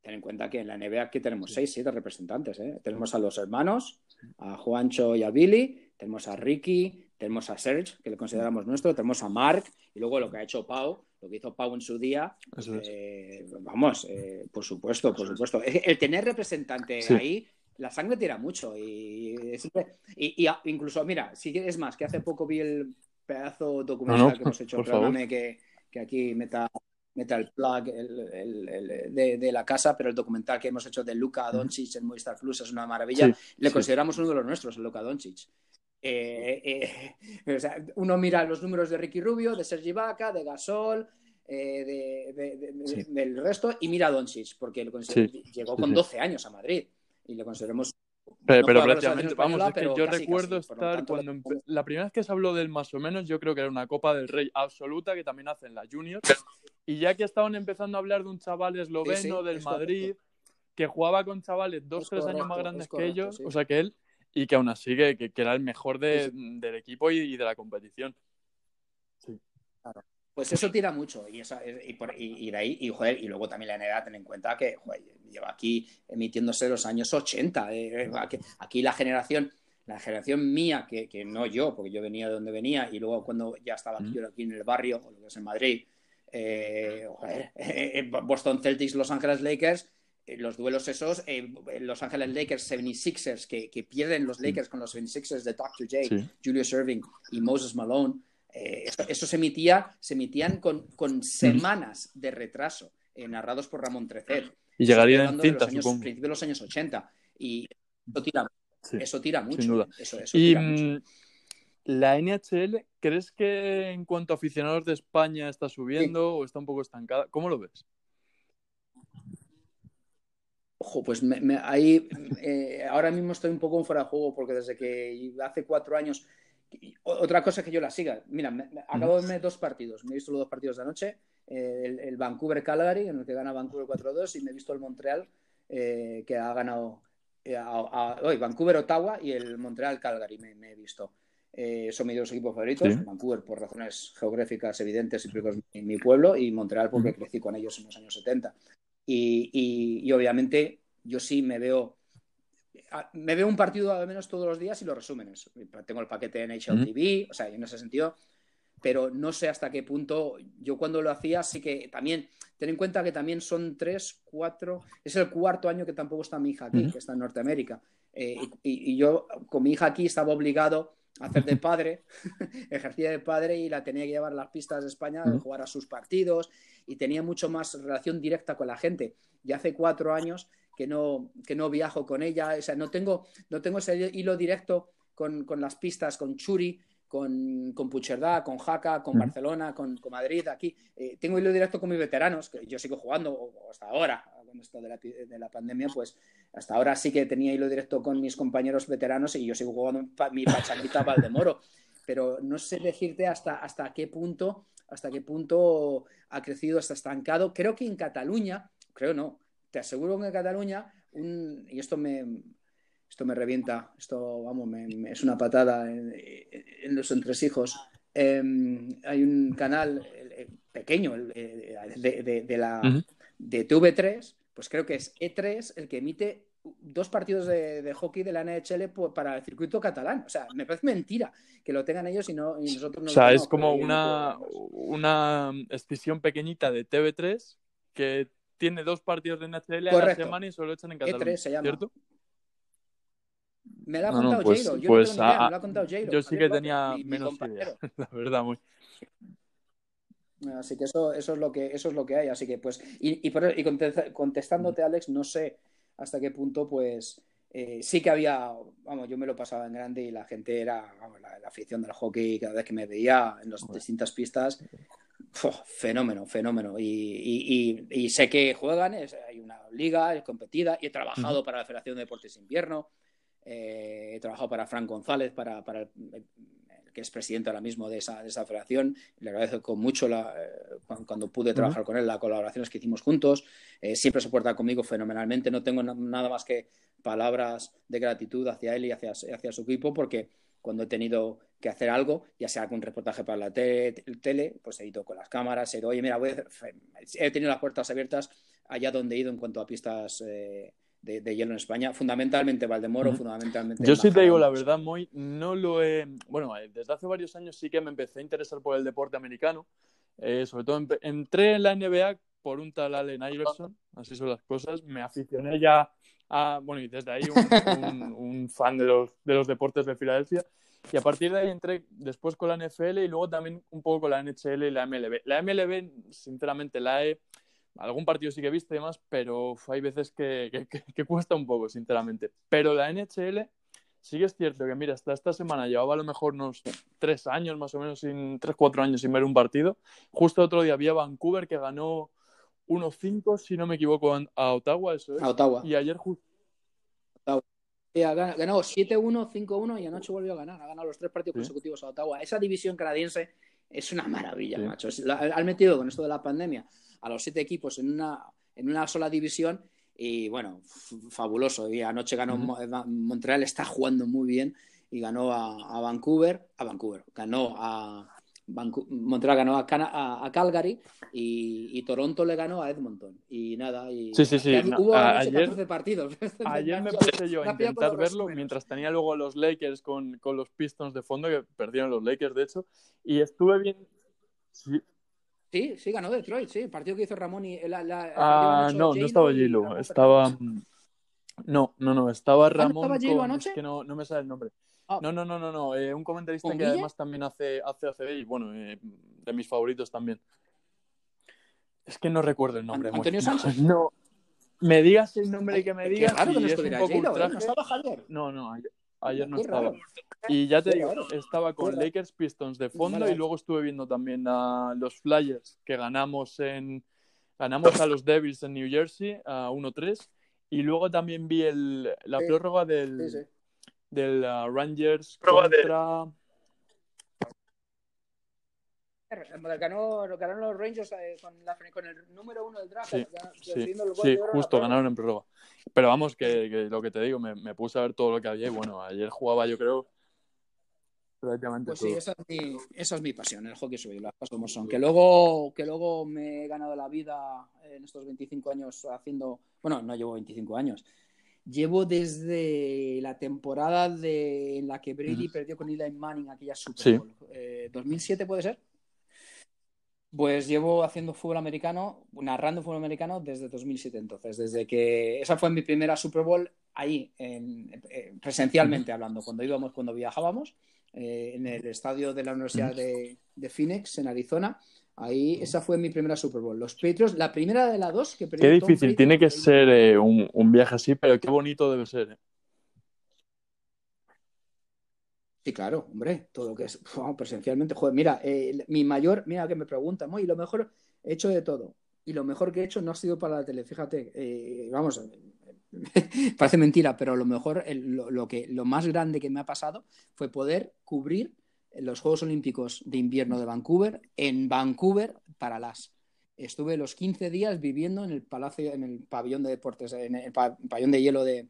tener en cuenta que en la NBA aquí tenemos seis, siete representantes. ¿eh? Tenemos a los hermanos, a Juancho y a Billy, tenemos a Ricky, tenemos a Serge, que le consideramos nuestro, tenemos a Mark, y luego lo que ha hecho Pau, lo que hizo Pau en su día, eh, vamos, eh, por supuesto, por supuesto. El tener representante ahí, la sangre tira mucho. Y, y, incluso, mira, si es más, que hace poco vi el pedazo documental que hemos hecho, perdóname que, que aquí meta meta el plug de, la casa, pero el documental que hemos hecho de Luca Doncic en Movistar Plus es una maravilla. Le consideramos uno de los nuestros, el Luca Doncic. Eh, eh, [laughs] uno mira los números de Ricky Rubio, de Sergi Vaca, de Gasol, eh, del resto, y mira a Doncic, porque llegó con 12 años a Madrid y le consideramos pero, prácticamente, vamos, es que yo recuerdo estar cuando la primera vez que se habló del más o menos, yo creo que era una Copa del Rey absoluta que también hacen la Junior. Y ya que estaban empezando a hablar de un chaval esloveno del Madrid que jugaba con chavales dos, tres años más grandes que ellos, o sea que él, y que aún así que, que era el mejor del equipo y, de la competición. Sí. Claro. Pues eso tira mucho y, y, de ahí, y, joder, y luego también la edad, ten en cuenta que lleva aquí emitiéndose los años 80. Eh, eh, aquí, la generación, la generación mía, que, no yo, porque yo venía de donde venía, y luego cuando ya estaba aquí, aquí en el barrio, o lo que es en Madrid, eh, [laughs] Boston Celtics, Los Ángeles Lakers, los duelos esos, Los Ángeles Lakers 76ers, que, pierden los Lakers con los 76ers de Dr. J, Julius Irving y Moses Malone. Eh, eso, se emitía, se emitían con, semanas de retraso, eh, narrados por Ramón Trecet. Y llegarían en cinta, A principios de los años 80. Y eso tira, eso tira mucho. Sin duda. y mm, la NHL, ¿crees que en cuanto a aficionados de España está subiendo o está un poco estancada? ¿Cómo lo ves? Ojo, pues ahí eh, ahora mismo estoy un poco en fuera de juego porque desde que hace cuatro años otra cosa que yo la siga. Mira, acabo de ver dos partidos. Me he visto los dos partidos de anoche. Eh, el, Vancouver-Calgary, en el que gana Vancouver 4-2, y me he visto el Montreal, eh, que ha ganado eh, hoy Vancouver-Ottawa y el Montreal-Calgary me, he visto. son mis dos equipos favoritos. Vancouver por razones geográficas evidentes y en mi pueblo, y Montreal porque crecí con ellos en los años 70. y obviamente yo sí me veo me veo un partido al menos todos los días y los resúmenes. Tengo el paquete de NHL TV, o sea, en ese sentido, pero no sé hasta qué punto. Yo cuando lo hacía, sí que también, ten en cuenta que también son tres, cuatro, es el cuarto año que tampoco está mi hija aquí, que está en Norteamérica. Eh, y, yo con mi hija aquí estaba obligado a hacer de padre, [laughs] ejercía de padre y la tenía que llevar a las pistas de España, a jugar a sus partidos y tenía mucho más relación directa con la gente. Y hace cuatro años que no, que no viajo con ella, o sea, no tengo, no tengo ese hilo directo con, las pistas, con Churi, con, con Pucherdá, con Jaca, con Barcelona, con, Madrid, aquí. Eh, tengo hilo directo con mis veteranos, que yo sigo jugando hasta ahora, con esto de la, de la, pandemia, pues hasta ahora sí que tenía hilo directo con mis compañeros veteranos y yo sigo jugando mi pachanguita Valdemoro. Pero no sé decirte hasta, hasta qué punto, hasta qué punto ha crecido, está estancado. Creo que en Cataluña, creo no, te aseguro que en Cataluña, y esto me, esto me revienta, esto, vamos, es una patada en, los entresijos. Em, hay un canal eh, pequeño de, la, de TV3, pues creo que es E3 el que emite dos partidos de, hockey de la NHL para el circuito catalán. O sea, me parece mentira que lo tengan ellos y, no, nosotros no. O sea, es como una, una escisión pequeñita de TV3 que tiene dos partidos de NHL a la semana y solo echan en Cataluña. E3 se llama. ¿Cierto? Me lo ha contado pues, Yo pues, me lo ha contado Yo sí que tenía menos idea, [laughs] la verdad, muy. Así que eso, eso, es lo que eso es lo que hay. Así que pues, y, y, contestándote, Alex, no sé hasta qué punto, pues, eh, sí que había, vamos, yo me lo pasaba en grande y la gente era, vamos, la, afición del hockey cada vez que me veía en las distintas pistas, [laughs] fenómeno, fenómeno. Y, sé que juegan, hay una liga, es competida, y he trabajado para la Federación de Deportes Invierno, eh, he trabajado para Frank González, para, el, que es presidente ahora mismo de esa, de esa federación. Le agradezco mucho la, eh, cuando, pude trabajar con él, las colaboraciones que hicimos juntos. Eh, siempre se porta conmigo fenomenalmente. No tengo nada más que palabras de gratitud hacia él y hacia, hacia su equipo, porque cuando he tenido que hacer algo, ya sea con un reportaje para la tele, pues he ido con las cámaras, he ido, oye, mira, he tenido las puertas abiertas allá donde he ido en cuanto a pistas, eh, de, hielo en España, fundamentalmente Valdemoro, fundamentalmente. Yo sí te digo la verdad, Moy, no lo he. Bueno, eh, desde hace varios años sí que me empecé a interesar por el deporte americano. Eh, sobre todo entré en la NBA por un tal Allen Iverson, así son las cosas. Me aficioné ya a. Bueno, y desde ahí un, fan de los, de los deportes de Filadelfia. Y a partir de ahí entré después con la NFL y luego también un poco con la NHL y la MLB. La MLB, sinceramente, la he algún partido sí que he visto y demás, pero hay veces que, cuesta un poco, sinceramente. Pero la NHL sí que es cierto que, mira, hasta esta semana llevaba a lo mejor unos tres años, más o menos, sin tres, cuatro años sin ver un partido. Justo otro día había Vancouver que ganó 1-5, si no me equivoco, a Ottawa, eso es. A Ottawa. Y ayer justo... ha ganado 7-1, 5-1 y anoche volvió a ganar. Ha ganado los tres partidos consecutivos a Ottawa. Esa división canadiense es una maravilla, macho. Han metido con esto de la pandemia a los siete equipos en una, en una sola división y bueno, fabuloso. Y anoche ganó Montreal, está jugando muy bien y ganó a, Vancouver, a Vancouver, ganó a Montreal ganó a, a, Calgary y, Toronto le ganó a Edmonton. Y nada, y sí, sí, sí. hubo ayer, partidos. [laughs] Ayer me puse yo a intentar verlo mientras tenía luego a los Lakers con, con, los Pistons de fondo, que perdieron los Lakers de hecho, y estuve bien. Sí, Sí, sí, ganó Detroit, sí. El partido que hizo Ramón y la, Ah, no, no estaba Gilo, estaba. No, no, no, estaba ah, Ramón. ¿No anoche? Es que no, no me sale el nombre. Ah. No, no, no, no, no. Eh, un comentarista que además también hace, hace ACB y bueno, eh, de mis favoritos también. Es que no recuerdo el nombre. ¿Antonio Sánchez? [laughs] No. Me digas el nombre que me digas. Claro que no estuviera Gilo, ¿eh? ¿No estaba Javier? No, no, Ayer no estaba. Y ya te digo, estaba con Lakers Pistons de fondo y luego estuve viendo también a los Flyers que ganamos en ganamos a los Devils en New Jersey a 1-3 y luego también vi el, la prórroga del, del uh, Rangers contra Ganó, ganaron los Rangers eh, con, la, con, el número uno del draft. Sí, sí, justo, ganaron en prórroga. Pero vamos, que, que, lo que te digo, me, me, puse a ver todo lo que había y bueno, ayer jugaba yo creo prácticamente pues sí, esa es, mi, esa es mi pasión, el hockey sobre las cosas como son. Que luego, que luego me he ganado la vida en estos 25 años haciendo... Bueno, no llevo 25 años. Llevo desde la temporada de, en la que Brady perdió con Eli Manning aquella Super Bowl. Eh, ¿2007 puede ser? Pues llevo haciendo fútbol americano, narrando fútbol americano desde 2007 entonces, desde que esa fue mi primera Super Bowl ahí, eh, presencialmente hablando, cuando íbamos, cuando viajábamos, eh, en el estadio de la Universidad de, Phoenix, en Arizona. Ahí, esa fue mi primera Super Bowl. Los Patriots, la primera de las dos que Qué difícil, tiene que ser eh, un, un, viaje así, pero qué bonito debe ser. Sí, claro, hombre, todo lo que es presencialmente. Joder, mira, eh, mi mayor, mira que me preguntan, y lo mejor he hecho de todo. Y lo mejor que he hecho no ha sido para la tele, fíjate, eh, vamos, [laughs] parece mentira, pero lo mejor, lo, que, lo más grande que me ha pasado fue poder cubrir los Juegos Olímpicos de Invierno de Vancouver en Vancouver para las. Estuve los 15 días viviendo en el palacio, en el pabellón de deportes, en el pabellón de hielo de,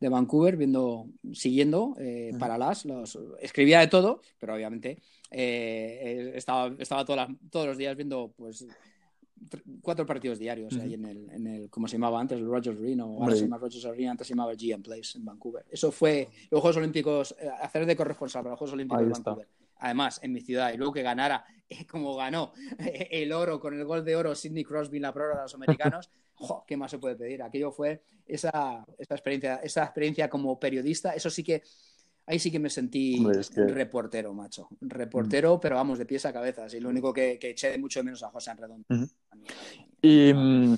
de Vancouver, viendo, siguiendo eh, para las, los, escribía de todo, pero obviamente eh, estaba, estaba todos los días viendo pues cuatro partidos diarios ahí en el, en el, como se llamaba antes, el Rogers Arena, o ahora se llama Rogers Arena, antes se llamaba el GM Place en Vancouver. Eso fue los Juegos Olímpicos, eh, hacer de corresponsal para los Juegos Olímpicos de Vancouver. Además, en mi ciudad, y luego que ganara, como ganó el oro con el gol de oro Sidney Crosby en la prórroga de los americanos, [laughs] ¿qué más se puede pedir? Aquello fue esa, esa, experiencia, esa experiencia como periodista, eso sí que, ahí sí que me sentí reportero, macho. Reportero, pero vamos, de pies a cabeza. Y lo único que, eché de mucho menos a José Redondo. Y mm,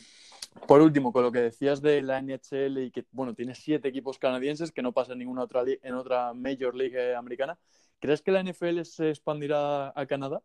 por último, con lo que decías de la NHL y que, bueno, tiene siete equipos canadienses que no pasa en ninguna otra, en otra Major League americana, ¿crees que la NFL se expandirá a Canadá?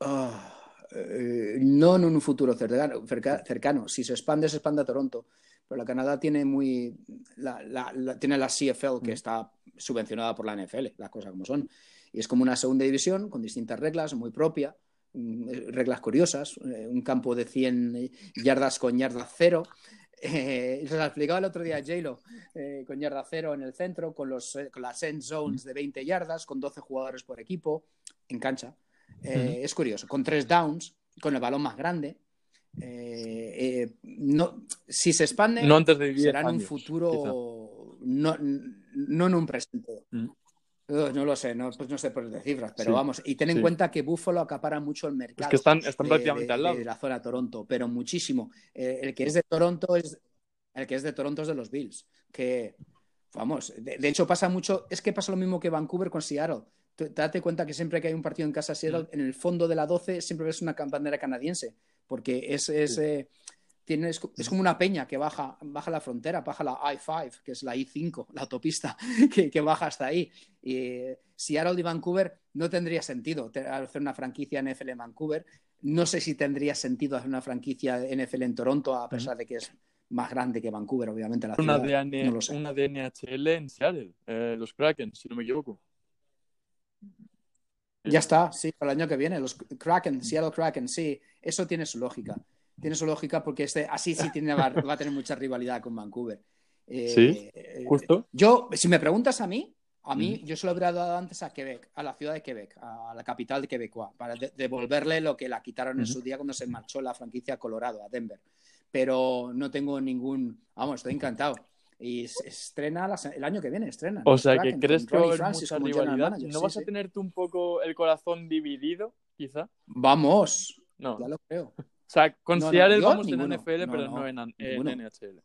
Ah, eh, no en un futuro cercano, cercano. Si se expande, se expande a Toronto. Pero la Canadá tiene muy. La, tiene la CFL, que mm. está subvencionada por la NFL, las cosas como son. Y es como una segunda división con distintas reglas, muy propia, mm, reglas curiosas. Eh, un campo de 100 yardas con yarda cero. [laughs] Eh, se lo explicaba el otro día a con yarda cero en el centro, con, los, con las end zones de 20 yardas, con 12 jugadores por equipo, en cancha. Eh, es curioso, con tres downs, con el balón más grande. Eh, eh, no, si se expande, No antes de 10 será en un futuro, no, no en un presente. Mm. No lo sé, no, pues no sé por de cifras, pero Sí, vamos. Y ten en sí. cuenta que Buffalo acapara mucho el mercado. Es que están, están de- prácticamente de- al lado. de la zona de Toronto, pero muchísimo. Eh, el que es de Toronto es el que es de Toronto es de los Bills, que vamos, de, de hecho pasa mucho, es que pasa lo mismo que Vancouver con Seattle. Date cuenta que siempre que hay un partido en casa de Seattle, Mm. en el fondo de la 12 siempre ves una bandera canadiense, porque es, es, Sí. eh, tiene- es, es como una peña que baja, baja la frontera, baja la I-5, que es la I-5, la autopista, [laughs] que, que baja hasta ahí. Y eh, Seattle y Vancouver no tendría sentido hacer una franquicia NFL en Vancouver. No sé si tendría sentido hacer una franquicia NFL en Toronto, a pesar de que es más grande que Vancouver, obviamente. La Una. DN no lo sé. una DNHL en Seattle, eh, los Kraken, si no me equivoco. Ya está, sí, para el año que viene. Los Kraken, Seattle Kraken, sí, eso tiene su lógica. Tiene su lógica porque este, así sí tiene, va, va a tener mucha rivalidad con Vancouver. Eh, Sí, eh, Justo. Yo, si me preguntas a mí, a mí, yo se lo habría dado antes a Quebec, a la ciudad de Quebec, a la capital de Quebecois, para de- devolverle lo que la quitaron en su día cuando se marchó la franquicia Colorado a Denver. Pero no tengo ningún. Vamos, estoy encantado. Y se estrena la el año que viene, estrena. O sea, que crees que va a haber Francis mucha rivalidad. manager, ¿No sí, vas a sí. tener tú un poco el corazón dividido, quizá? Vamos, No. ya lo creo. O sea, con No, no, yo vamos ninguno. en NFL, No, pero no, en, en. NHL.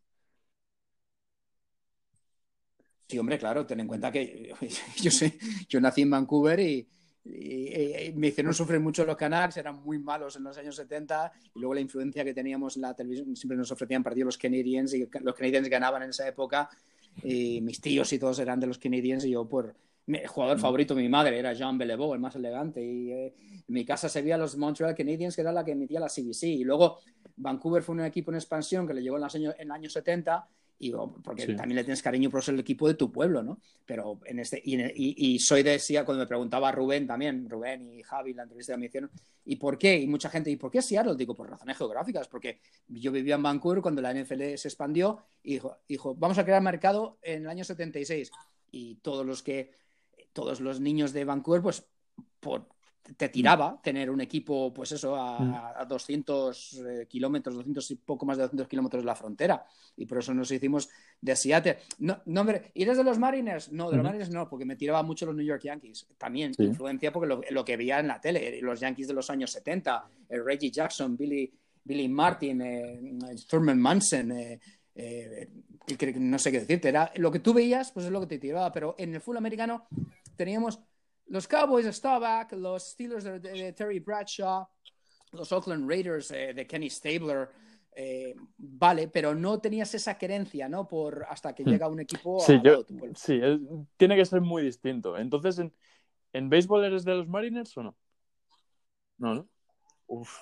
Sí, hombre, claro, ten en cuenta que [laughs] yo sé, yo nací en Vancouver y, y- y me hicieron sufrir mucho los Canucks, eran muy malos en los años 70 y luego la influencia que teníamos en la televisión, siempre nos ofrecían partidos los Canadiens y los Canadiens ganaban en esa época y mis tíos y todos eran de los Canadiens y yo por mi el jugador favorito de mi madre era Jean Beliveau, el más elegante y eh, en mi casa se veía los Montreal Canadiens que era la que emitía la CBC y luego Vancouver fue un equipo en expansión que le llegó en los años, en el año 70 y porque Sí. también le tienes cariño por ser el equipo de tu pueblo, ¿no? Pero en este y, y- y soy de Seattle, cuando me preguntaba Rubén también, Rubén y Javi, la entrevista que me hicieron, ¿y por qué? Y mucha gente, ¿y por qué Seattle? Digo, por razones geográficas, porque yo vivía en Vancouver cuando la NFL se expandió y dijo, dijo, vamos a crear mercado en el año 76 y todos los que todos los niños de Vancouver, pues por, te tiraba tener un equipo, pues eso, a, a 200 eh, kilómetros, 200 y poco más de 200 kilómetros de la frontera. Y por eso nos hicimos de Seattle. No, no hombre, ¿y eres de los Mariners? No, de los. Mariners no, porque me tiraba mucho los New York Yankees. También Sí. influencia porque lo, lo que veía en la tele, los Yankees de los años 70, eh, Reggie Jackson, Billy, Billy Martin, eh, Thurman Munson, eh, eh, no sé qué decirte, era lo que tú veías, pues es lo que te tiraba, pero en el fútbol americano teníamos los Cowboys de Staubach, los Steelers de, de Terry Bradshaw, los Oakland Raiders eh, de Kenny Stabler, eh, vale, pero no tenías esa querencia, ¿no? Por hasta que Hmm. llega un equipo Sí, lado yo, sí es- tiene que ser muy distinto. Entonces, ¿en, ¿en béisbol eres de los Mariners o no? No, ¿no? Uf.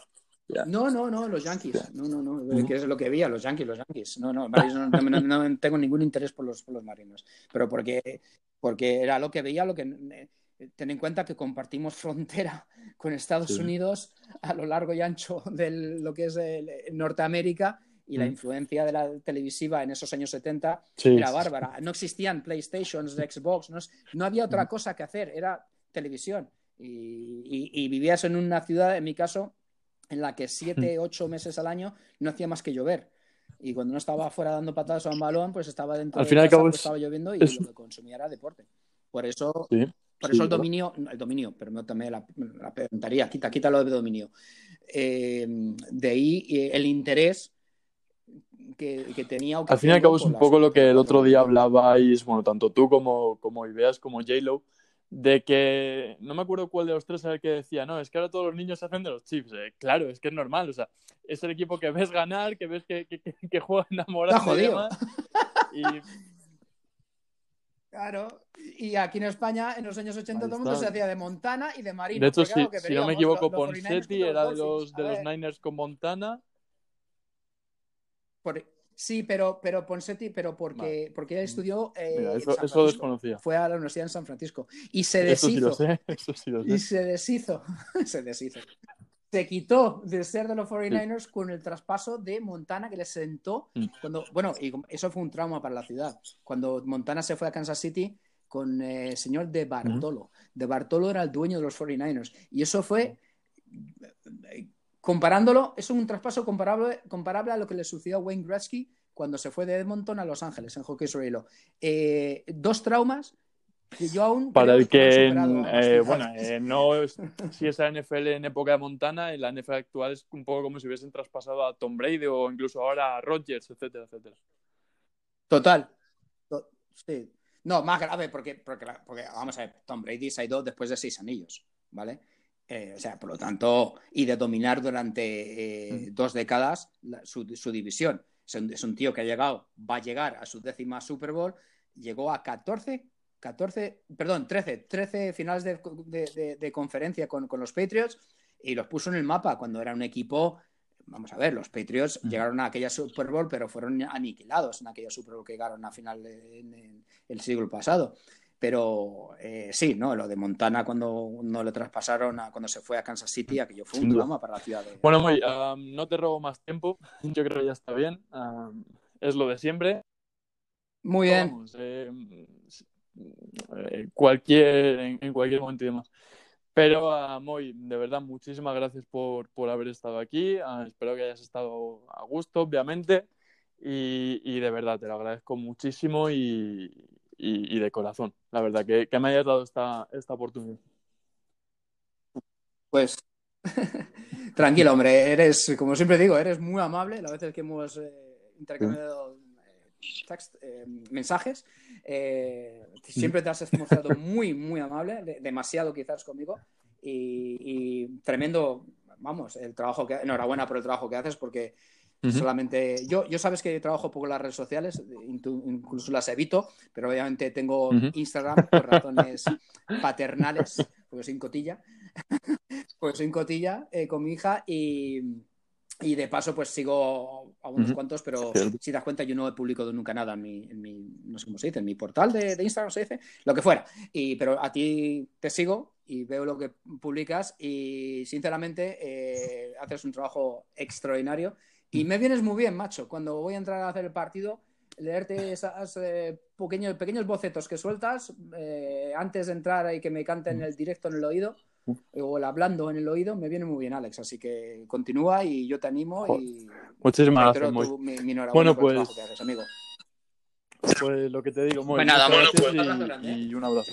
No, no, no, los Yankees. No, no, no. Ujú. Que es lo que veía, los Yankees, los Yankees. No, no, Mariners no, no- no- tengo ningún interés por los, por los Marinos. Pero porque, porque era lo que veía, lo que. Ten en cuenta que compartimos frontera [laughs] con Estados Sí. Unidos a lo largo y ancho [laughs] de lo que es el- Norteamérica y la Mm. influencia de la televisiva en esos años 70 Sí, era bárbara. No existían PlayStations, Xbox, no, no había otra cosa que hacer, era televisión. Y, y- y vivías en una ciudad, en mi caso, en la que siete, ocho meses al año no hacía más que llover. Y cuando no estaba afuera dando patadas a un balón, pues estaba dentro Al de fin y al casa, pues es- estaba lloviendo y es- lo que consumía era deporte. Por eso, Sí, por sí, eso el dominio, el dominio, pero no también la, la preguntaría, quita, quítalo de dominio. Eh, de ahí eh, el interés que, que tenía. o que Al fin y al cabo es un poco lo que el otro día hablabais, bueno, tanto tú como, como Ideas, como J-Lo, de que no me acuerdo cuál de los tres era el que decía, no, es que ahora todos los niños se hacen de los chips. Eh, claro, es que es normal, o sea, es el equipo que ves ganar, que ves que, que, que- que juega enamorado Está y jodido. demás. Y [laughs] Claro, y aquí en España en los años 80 Ahí todo el mundo se hacía de Montana y de Marino. de hecho, si, no me equivoco, los- los 49ers Ponsetti era de los, de Niners con Montana. por- sí, pero, pero Ponsetti, pero porque, porque ella estudió eh, Mira, en eso, Francisco. desconocía. Fue a la Universidad en San Francisco y se Eso sí lo deshizo. sé, [laughs] eso sí lo sé. Y se deshizo. [laughs] se deshizo. Se quitó de ser de los 49ers con el traspaso de Montana que le sentó Mm. cuando, bueno, y eso fue un trauma para la ciudad. Cuando Montana se fue a Kansas City con eh, el señor De Bartolo. De Bartolo era el dueño de los 49ers. Y eso fue comparándolo, es un traspaso comparable, comparable a lo que le sucedió a Wayne Gretzky cuando se fue de Edmonton a Los Ángeles en hockey sobre hilo. Eh, dos traumas que yo aún Para el que, a eh, bueno, eh, no es, si es la NFL en época de Montana, en la NFL actual es un poco como si hubiesen traspasado a Tom Brady o incluso ahora a Rodgers, etcétera, etcétera. Total. To- sí. No, más grave porque, porque, la- porque, vamos a ver, Tom Brady se ha ido después de seis anillos, ¿vale? Eh, o sea, por lo tanto, y de dominar durante eh, Mm. dos décadas la- su, su división. Es un, es un tío que ha llegado, va a llegar a su décima Super Bowl, llegó a 14, 14, perdón, 13, 13 finales de, de- de- de conferencia con, con los Patriots y los puso en el mapa cuando era un equipo Vamos a ver, los Patriots Mm. llegaron a aquella Super Bowl, pero fueron aniquilados en aquella Super Bowl que llegaron a final en, en el siglo pasado. Pero eh, sí, ¿no? Lo de Montana cuando no le traspasaron, a, cuando se fue a Kansas City, aquello fue un drama para la ciudad de... Bueno, Moy, um, no te robo más tiempo. [laughs] Yo creo que ya está bien. Um, es lo de siempre. Muy bien. Vamos, eh, cualquier, en, en cualquier momento y demás. Pero, ah, Moy, de verdad, muchísimas gracias por, por haber estado aquí. Ah, espero que hayas estado a gusto, obviamente. Y, y de verdad, te lo agradezco muchísimo y, y- y de corazón. La verdad, que, que me hayas dado esta, esta oportunidad. Pues [laughs] tranquilo, hombre, eres, como siempre digo, eres muy amable. Las veces que hemos eh, intercambiado eh, text- eh, mensajes, eh, siempre te has mostrado muy, muy amable, de- demasiado quizás conmigo. Y, y tremendo, vamos, el trabajo que. Enhorabuena por el trabajo que haces, porque Ujú. solamente. Yo, yo sabes que trabajo poco en las redes sociales, incluso las evito, pero obviamente tengo Ujú. Instagram por razones paternales, porque soy un cotilla. [laughs] Pues soy un cotilla eh, con mi hija y, y de paso pues sigo a unos cuantos, pero si te das cuenta yo no he publicado nunca nada en mi, en mi no sé cómo se dice, en mi portal de, de Instagram se dice, lo que fuera. Y, pero a ti te sigo y veo lo que publicas y sinceramente eh, haces un trabajo extraordinario. Y me vienes muy bien, macho. Cuando voy a entrar a hacer el partido, leerte [laughs] esas eh, pequeños, pequeños bocetos que sueltas eh, antes de entrar y que me canten el directo en el oído o el hablando en el oído, me viene muy bien, Alex. Así que continúa y yo te animo y Muchísimas gracias, tu- mi, mi enhorabuena Bueno, por el pues- haces, amigo. Pues lo que te digo, Moy. Pues nada, bueno, pues, y- ¿eh? y un abrazo.